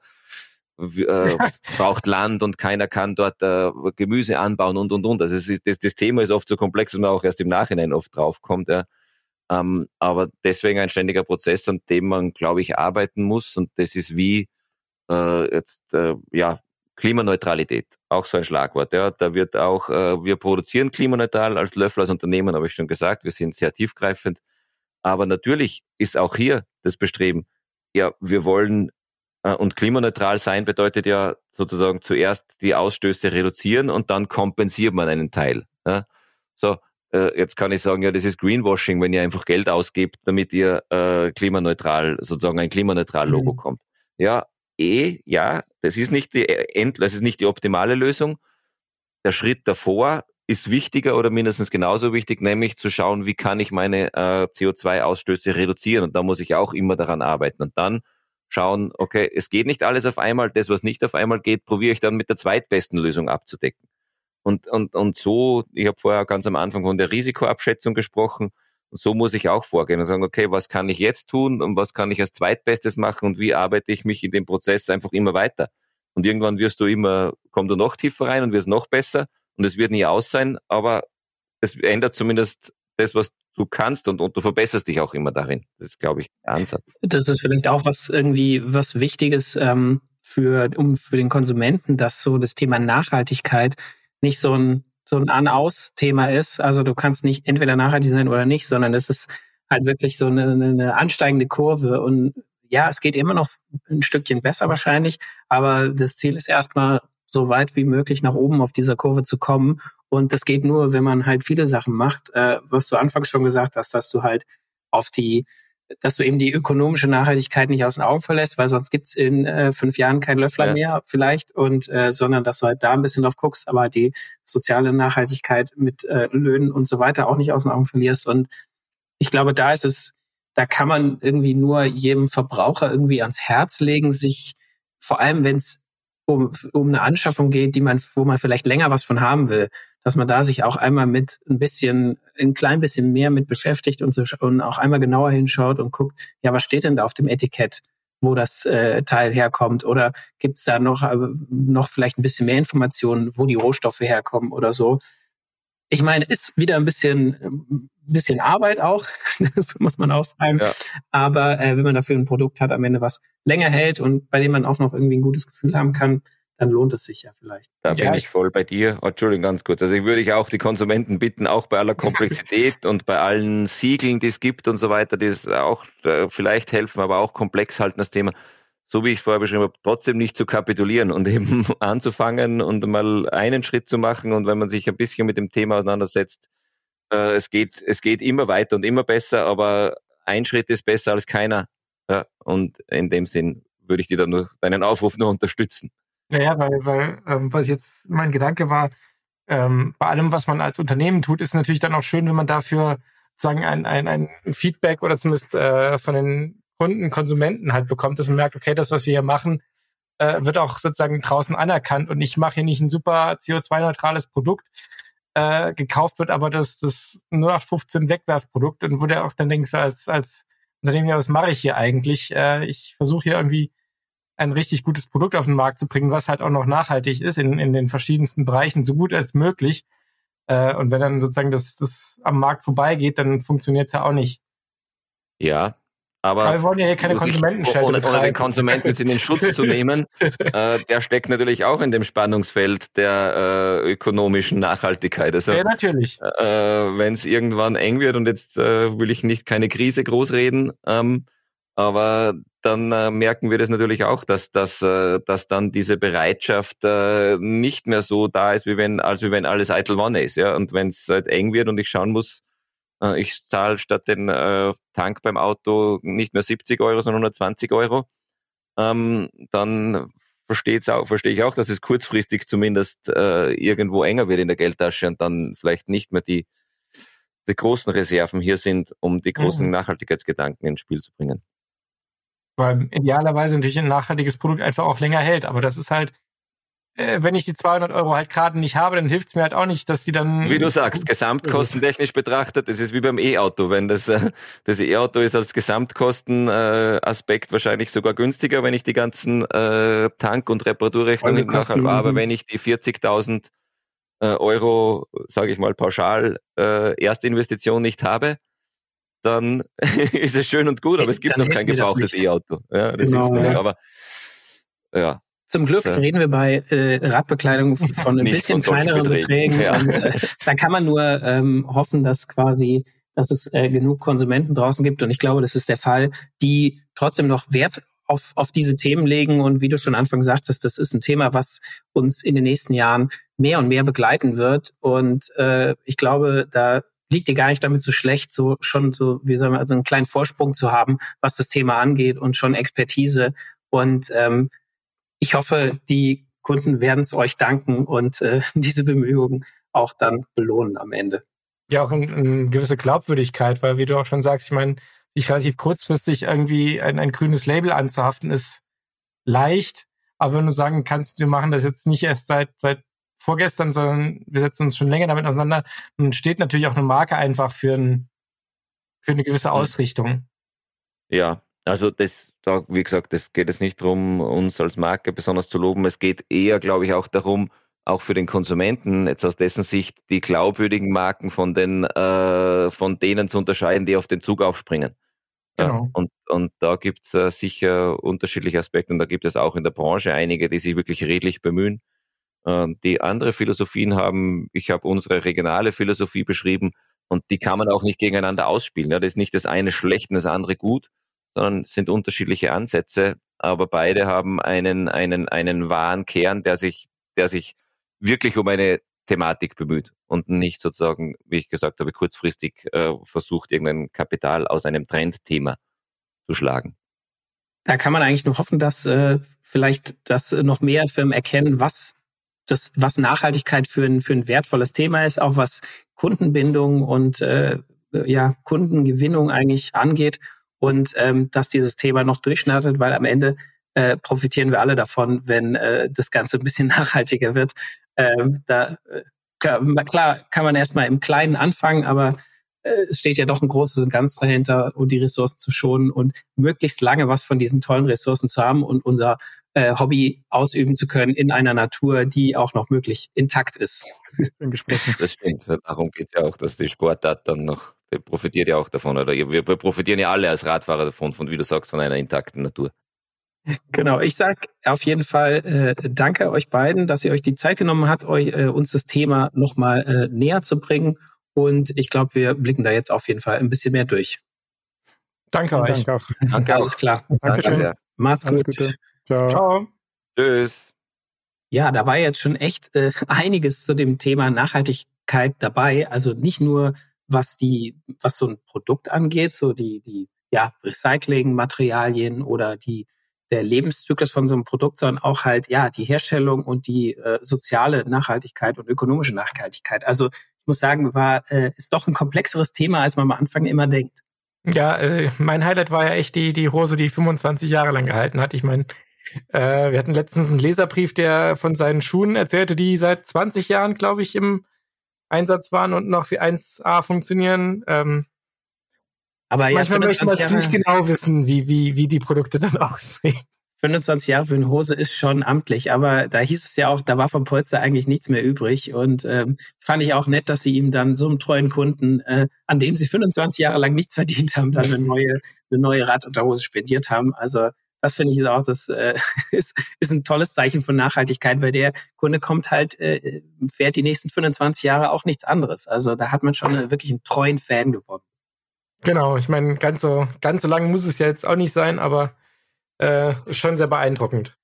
Speaker 5: äh, braucht Land und keiner kann dort äh, Gemüse anbauen und und und. Also ist, das, das Thema ist oft so komplex, dass man auch erst im Nachhinein oft draufkommt. Ja. Ähm, aber deswegen ein ständiger Prozess, an dem man, glaube ich, arbeiten muss. Und das ist wie äh, jetzt äh, ja Klimaneutralität, auch so ein Schlagwort. Ja, da wird auch, äh, wir produzieren klimaneutral als Löffel als Unternehmen, habe ich schon gesagt, wir sind sehr tiefgreifend. Aber natürlich ist auch hier das Bestreben, ja, wir wollen und klimaneutral sein bedeutet ja sozusagen zuerst die Ausstöße reduzieren und dann kompensiert man einen Teil. Ja? So, äh, jetzt kann ich sagen, ja, das ist Greenwashing, wenn ihr einfach Geld ausgibt, damit ihr äh, klimaneutral, sozusagen ein klimaneutral Logo mhm. kommt. Ja, eh, ja, das ist nicht die End, das ist nicht die optimale Lösung. Der Schritt davor ist wichtiger oder mindestens genauso wichtig, nämlich zu schauen, wie kann ich meine äh, CO2-Ausstöße reduzieren. Und da muss ich auch immer daran arbeiten. Und dann schauen, okay, es geht nicht alles auf einmal, das, was nicht auf einmal geht, probiere ich dann mit der zweitbesten Lösung abzudecken. Und, und, und so, ich habe vorher ganz am Anfang von der Risikoabschätzung gesprochen, und so muss ich auch vorgehen und sagen, okay, was kann ich jetzt tun und was kann ich als zweitbestes machen und wie arbeite ich mich in dem Prozess einfach immer weiter. Und irgendwann wirst du immer, kommst du noch tiefer rein und wirst noch besser und es wird nie aus sein, aber es ändert zumindest das, was du kannst und, und du verbesserst dich auch immer darin. Das ist, glaube ich, der Ansatz.
Speaker 1: Das ist vielleicht auch was irgendwie was Wichtiges ähm, für, um, für den Konsumenten, dass so das Thema Nachhaltigkeit nicht so ein so ein An-Aus-Thema ist. Also du kannst nicht entweder nachhaltig sein oder nicht, sondern es ist halt wirklich so eine, eine ansteigende Kurve. Und ja, es geht immer noch ein Stückchen besser wahrscheinlich, aber das Ziel ist erstmal so weit wie möglich nach oben auf dieser Kurve zu kommen. Und das geht nur, wenn man halt viele Sachen macht, äh, was du anfangs schon gesagt hast, dass du halt auf die dass du eben die ökonomische Nachhaltigkeit nicht aus den Augen verlässt, weil sonst gibt's in äh, fünf Jahren kein Löffler ja. mehr vielleicht und äh, sondern dass du halt da ein bisschen drauf guckst, aber die soziale Nachhaltigkeit mit äh, Löhnen und so weiter auch nicht aus den Augen verlierst. Und ich glaube, da ist es, da kann man irgendwie nur jedem Verbraucher irgendwie ans Herz legen, sich vor allem, wenn es um, um eine Anschaffung geht, die man, wo man vielleicht länger was von haben will, dass man da sich auch einmal mit ein bisschen, ein klein bisschen mehr mit beschäftigt und, so, und auch einmal genauer hinschaut und guckt, ja, was steht denn da auf dem Etikett, wo das äh, Teil herkommt? Oder gibt es da noch, äh, noch vielleicht ein bisschen mehr Informationen, wo die Rohstoffe herkommen oder so? Ich meine, ist wieder ein bisschen, ein bisschen Arbeit auch, das muss man auch sagen. Ja. Aber äh, wenn man dafür ein Produkt hat am Ende, was länger hält und bei dem man auch noch irgendwie ein gutes Gefühl haben kann, dann lohnt es sich ja vielleicht.
Speaker 5: Da
Speaker 1: ja,
Speaker 5: bin ich voll bei dir. Oh, Entschuldigung, ganz kurz. Also ich würde ich auch die Konsumenten bitten, auch bei aller Komplexität und bei allen Siegeln, die es gibt und so weiter, die es auch äh, vielleicht helfen, aber auch komplex halten das Thema, so wie ich vorher beschrieben habe, trotzdem nicht zu kapitulieren und eben anzufangen und mal einen Schritt zu machen und wenn man sich ein bisschen mit dem Thema auseinandersetzt, äh, es geht, es geht immer weiter und immer besser, aber ein Schritt ist besser als keiner. Ja, und in dem Sinn würde ich dir dann nur deinen Aufruf nur unterstützen.
Speaker 3: Naja, weil, weil ähm, was jetzt mein Gedanke war, ähm, bei allem, was man als Unternehmen tut, ist natürlich dann auch schön, wenn man dafür sagen ein, ein, ein Feedback oder zumindest äh, von den Kunden, Konsumenten halt bekommt, dass man merkt, okay, das, was wir hier machen, äh, wird auch sozusagen draußen anerkannt und ich mache hier nicht ein super CO2-neutrales Produkt, äh, gekauft wird, aber das, das 0815 Wegwerfprodukt und du auch dann denkst, als, als Unternehmen, ja, was mache ich hier eigentlich? Äh, ich versuche hier irgendwie ein richtig gutes Produkt auf den Markt zu bringen, was halt auch noch nachhaltig ist in, in den verschiedensten Bereichen, so gut als möglich. Äh, und wenn dann sozusagen das, das am Markt vorbeigeht, dann funktioniert es ja auch nicht.
Speaker 5: Ja, aber,
Speaker 3: wir wollen ja hier keine Konsumentenschelte
Speaker 5: ohne, ohne den Konsumenten jetzt in den Schutz zu nehmen, äh, der steckt natürlich auch in dem Spannungsfeld der äh, ökonomischen Nachhaltigkeit.
Speaker 3: Also, ja, natürlich.
Speaker 5: Äh, Wenn es irgendwann eng wird und jetzt äh, will ich nicht keine Krise großreden, ähm, aber dann äh, merken wir das natürlich auch, dass, dass, äh, dass dann diese Bereitschaft nicht mehr so da ist, wie wenn, als wie wenn alles eitel One ist. Ja? Und wenn es halt eng wird und ich schauen muss, ich zahle statt den äh, Tank beim Auto nicht mehr 70 Euro, sondern 120 Euro, ähm, dann verstehe ich auch, dass es kurzfristig zumindest äh, irgendwo enger wird in der Geldtasche und dann vielleicht nicht mehr die die großen Reserven hier sind, um die großen mhm. Nachhaltigkeitsgedanken ins Spiel zu bringen.
Speaker 3: Weil idealerweise natürlich ein nachhaltiges Produkt einfach auch länger hält, aber das ist halt, äh, wenn ich die 200 Euro halt gerade nicht habe, dann hilft es mir halt auch nicht, dass die dann.
Speaker 5: Wie du sagst, gesamtkostentechnisch betrachtet, das ist wie beim E-Auto. Wenn das, äh, das E-Auto ist als Gesamtkostenaspekt wahrscheinlich sogar günstiger, wenn ich die ganzen äh, Tank- und Reparaturrechnungen nachhalte. Aber wenn ich die 40.000 äh, Euro, sage ich mal pauschal, äh, Erstinvestition nicht habe, dann ist es schön und gut, aber es gibt noch kein gebrauchtes E-Auto. Ja, das genau, hilft ja. Aber ja,
Speaker 1: zum Glück so. reden wir bei äh, Radbekleidung von ein bisschen kleineren Beträgen. Ja. Und, äh, da kann man nur ähm, hoffen, dass quasi, dass es äh, genug Konsumenten draußen gibt. Und ich glaube, das ist der Fall, die trotzdem noch Wert auf, auf diese Themen legen. Und wie du schon Anfang sagtest, das ist ein Thema, was uns in den nächsten Jahren mehr und mehr begleiten wird. Und äh, ich glaube, da liegt dir gar nicht damit so schlecht, so schon so, wie soll man, also einen kleinen Vorsprung zu haben, was das Thema angeht und schon Expertise. Und ähm, ich hoffe, die Kunden werden es euch danken und äh, diese Bemühungen auch dann belohnen am Ende.
Speaker 3: Ja, auch eine ein gewisse Glaubwürdigkeit, weil wie du auch schon sagst, ich meine, sich relativ kurzfristig irgendwie ein, ein grünes Label anzuhaften, ist leicht. Aber wenn du sagen kannst, wir machen das jetzt nicht erst seit, seit vorgestern, sondern wir setzen uns schon länger damit auseinander, dann steht natürlich auch eine Marke einfach für, ein, für eine gewisse Ausrichtung.
Speaker 5: Ja, also das, da, wie gesagt, es geht es nicht darum, uns als Marke besonders zu loben. Es geht eher, glaube ich, auch darum, auch für den Konsumenten jetzt aus dessen Sicht die glaubwürdigen Marken von den äh, von denen zu unterscheiden, die auf den Zug aufspringen. Genau. Ja, und, und da gibt es äh, sicher unterschiedliche Aspekte und da gibt es auch in der Branche einige, die sich wirklich redlich bemühen, äh, die andere Philosophien haben. Ich habe unsere regionale Philosophie beschrieben und die kann man auch nicht gegeneinander ausspielen. Ja, das ist nicht das eine schlecht und das andere gut, sondern es sind unterschiedliche Ansätze, aber beide haben einen, einen, einen wahren Kern, der sich, der sich wirklich um eine Thematik bemüht und nicht sozusagen, wie ich gesagt habe, kurzfristig äh, versucht, irgendein Kapital aus einem Trendthema zu schlagen.
Speaker 1: Da kann man eigentlich nur hoffen, dass äh, vielleicht das noch mehr Firmen erkennen, was das, was Nachhaltigkeit für ein, für ein wertvolles Thema ist, auch was Kundenbindung und äh, ja, Kundengewinnung eigentlich angeht und ähm, dass dieses Thema noch durchschnattet, weil am Ende äh, profitieren wir alle davon, wenn äh, das Ganze ein bisschen nachhaltiger wird. Ähm, da äh, klar, klar kann man erstmal im Kleinen anfangen, aber äh, es steht ja doch ein großes Ganz dahinter, um die Ressourcen zu schonen und möglichst lange was von diesen tollen Ressourcen zu haben und unser äh, Hobby ausüben zu können in einer Natur, die auch noch möglich intakt ist.
Speaker 5: Das stimmt. Darum geht es ja auch, dass die Sportart dann noch, der profitiert ja auch davon. Oder wir profitieren ja alle als Radfahrer davon, von wie du sagst, von einer intakten Natur.
Speaker 1: Genau, ich sag auf jeden Fall äh, danke euch beiden, dass ihr euch die Zeit genommen habt, euch, äh, uns das Thema nochmal äh, näher zu bringen. Und ich glaube, wir blicken da jetzt auf jeden Fall ein bisschen mehr durch.
Speaker 3: Danke euch.
Speaker 1: Danke auch. Danke, alles klar.
Speaker 3: Danke sehr.
Speaker 1: Macht's alles gut. Gute.
Speaker 3: Ciao. Ciao.
Speaker 5: Tschüss.
Speaker 1: Ja, da war jetzt schon echt äh, einiges zu dem Thema Nachhaltigkeit dabei. Also nicht nur was die, was so ein Produkt angeht, so die, die ja, Recycling-Materialien oder die der Lebenszyklus von so einem Produkt, sondern auch halt ja die Herstellung und die äh, soziale Nachhaltigkeit und ökonomische Nachhaltigkeit. Also ich muss sagen, war äh, ist doch ein komplexeres Thema, als man am Anfang immer denkt.
Speaker 3: Ja, äh, mein Highlight war ja echt die die Hose, die 25 Jahre lang gehalten hat. Ich meine, äh, wir hatten letztens einen Leserbrief, der von seinen Schuhen erzählte, die seit 20 Jahren, glaube ich, im Einsatz waren und noch wie 1A funktionieren. Ähm, aber ja, manchmal möchte man es nicht genau wissen, wie, wie, wie die Produkte dann aussehen.
Speaker 1: 25 Jahre für eine Hose ist schon amtlich, aber da hieß es ja auch, da war vom Polster eigentlich nichts mehr übrig. Und ähm, fand ich auch nett, dass sie ihm dann so einem treuen Kunden, äh, an dem sie 25 Jahre lang nichts verdient haben, dann eine neue, eine neue Radunterhose spendiert haben. Also das finde ich auch, das äh, ist, ist ein tolles Zeichen von Nachhaltigkeit, weil der Kunde kommt halt, äh, fährt die nächsten 25 Jahre auch nichts anderes. Also da hat man schon äh, wirklich einen treuen Fan gewonnen.
Speaker 3: Genau, ich meine, ganz so, ganz so lang muss es ja jetzt auch nicht sein, aber äh, schon sehr beeindruckend.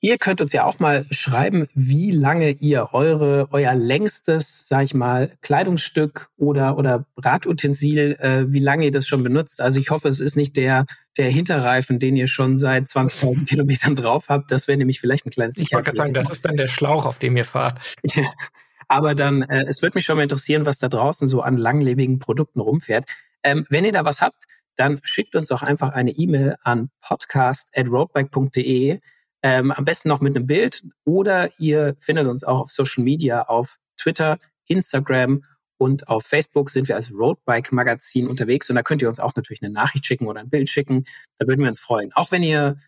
Speaker 1: Ihr könnt uns ja auch mal schreiben, wie lange ihr eure, euer längstes, sag ich mal, Kleidungsstück oder, oder Radutensil, äh, wie lange ihr das schon benutzt. Also ich hoffe, es ist nicht der, der Hinterreifen, den ihr schon seit 20.000 Kilometern drauf habt. Das wäre nämlich vielleicht ein kleines.
Speaker 3: Ich wollte sagen, das ist dann der Schlauch, auf dem ihr fahrt.
Speaker 1: Aber dann, äh, es würde mich schon mal interessieren, was da draußen so an langlebigen Produkten rumfährt. Ähm, wenn ihr da was habt, dann schickt uns doch einfach eine E-Mail an podcast.roadbike.de. Ähm, am besten noch mit einem Bild oder ihr findet uns auch auf Social Media auf Twitter, Instagram und auf Facebook sind wir als Roadbike Magazin unterwegs und da könnt ihr uns auch natürlich eine Nachricht schicken oder ein Bild schicken. Da würden wir uns freuen. Auch wenn ihr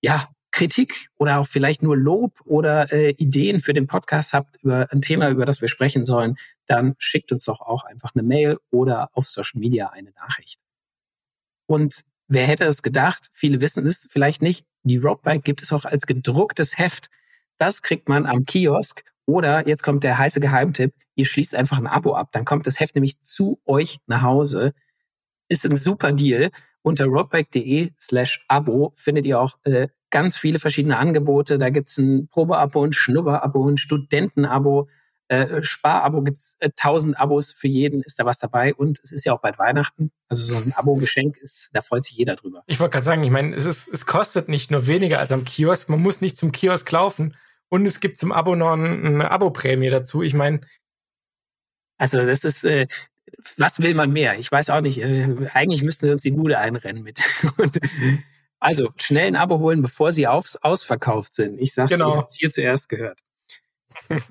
Speaker 1: ja Kritik oder auch vielleicht nur Lob oder äh, Ideen für den Podcast habt über ein Thema, über das wir sprechen sollen, dann schickt uns doch auch einfach eine Mail oder auf Social Media eine Nachricht. Und wer hätte es gedacht? Viele wissen es vielleicht nicht. Die Roadbike gibt es auch als gedrucktes Heft. Das kriegt man am Kiosk oder jetzt kommt der heiße Geheimtipp. Ihr schließt einfach ein Abo ab. Dann kommt das Heft nämlich zu euch nach Hause. Ist ein super Deal. Unter roadbike.de slash Abo findet ihr auch äh, ganz viele verschiedene Angebote. Da gibt's ein Probeabo, ein Schnupperabo, ein Studentenabo, äh, Sparabo gibt's äh, 1000 Abos für jeden, ist da was dabei. Und es ist ja auch bald Weihnachten. Also so ein Abo-Geschenk ist, da freut sich jeder drüber.
Speaker 3: Ich wollte gerade sagen, ich meine, es, ist, es kostet nicht nur weniger als am Kiosk. Man muss nicht zum Kiosk laufen. Und es gibt zum Abo noch eine Abo-Prämie dazu. Ich meine,
Speaker 1: also das ist, äh, was will man mehr? Ich weiß auch nicht. Äh, eigentlich müssten wir uns die Bude einrennen mit. Und, also schnell ein Abo holen, bevor sie aufs, ausverkauft sind. Ich sag's genau. hier zuerst gehört.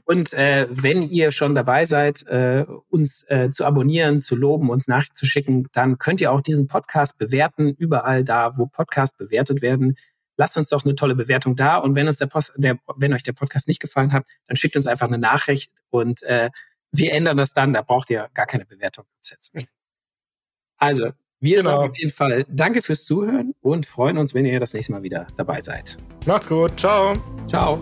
Speaker 1: Und äh, wenn ihr schon dabei seid, äh, uns äh, zu abonnieren, zu loben, uns Nachrichten zu schicken, dann könnt ihr auch diesen Podcast bewerten, überall da, wo Podcasts bewertet werden. Lasst uns doch eine tolle Bewertung da. Und wenn uns der, Post, der wenn euch der Podcast nicht gefallen hat, dann schickt uns einfach eine Nachricht und äh, wir ändern das dann. Da braucht ihr gar keine Bewertung setzen. Also, wir genau. sagen auf jeden Fall Danke fürs Zuhören und freuen uns, wenn ihr das nächste Mal wieder dabei seid.
Speaker 3: Macht's gut. Ciao.
Speaker 1: Ciao.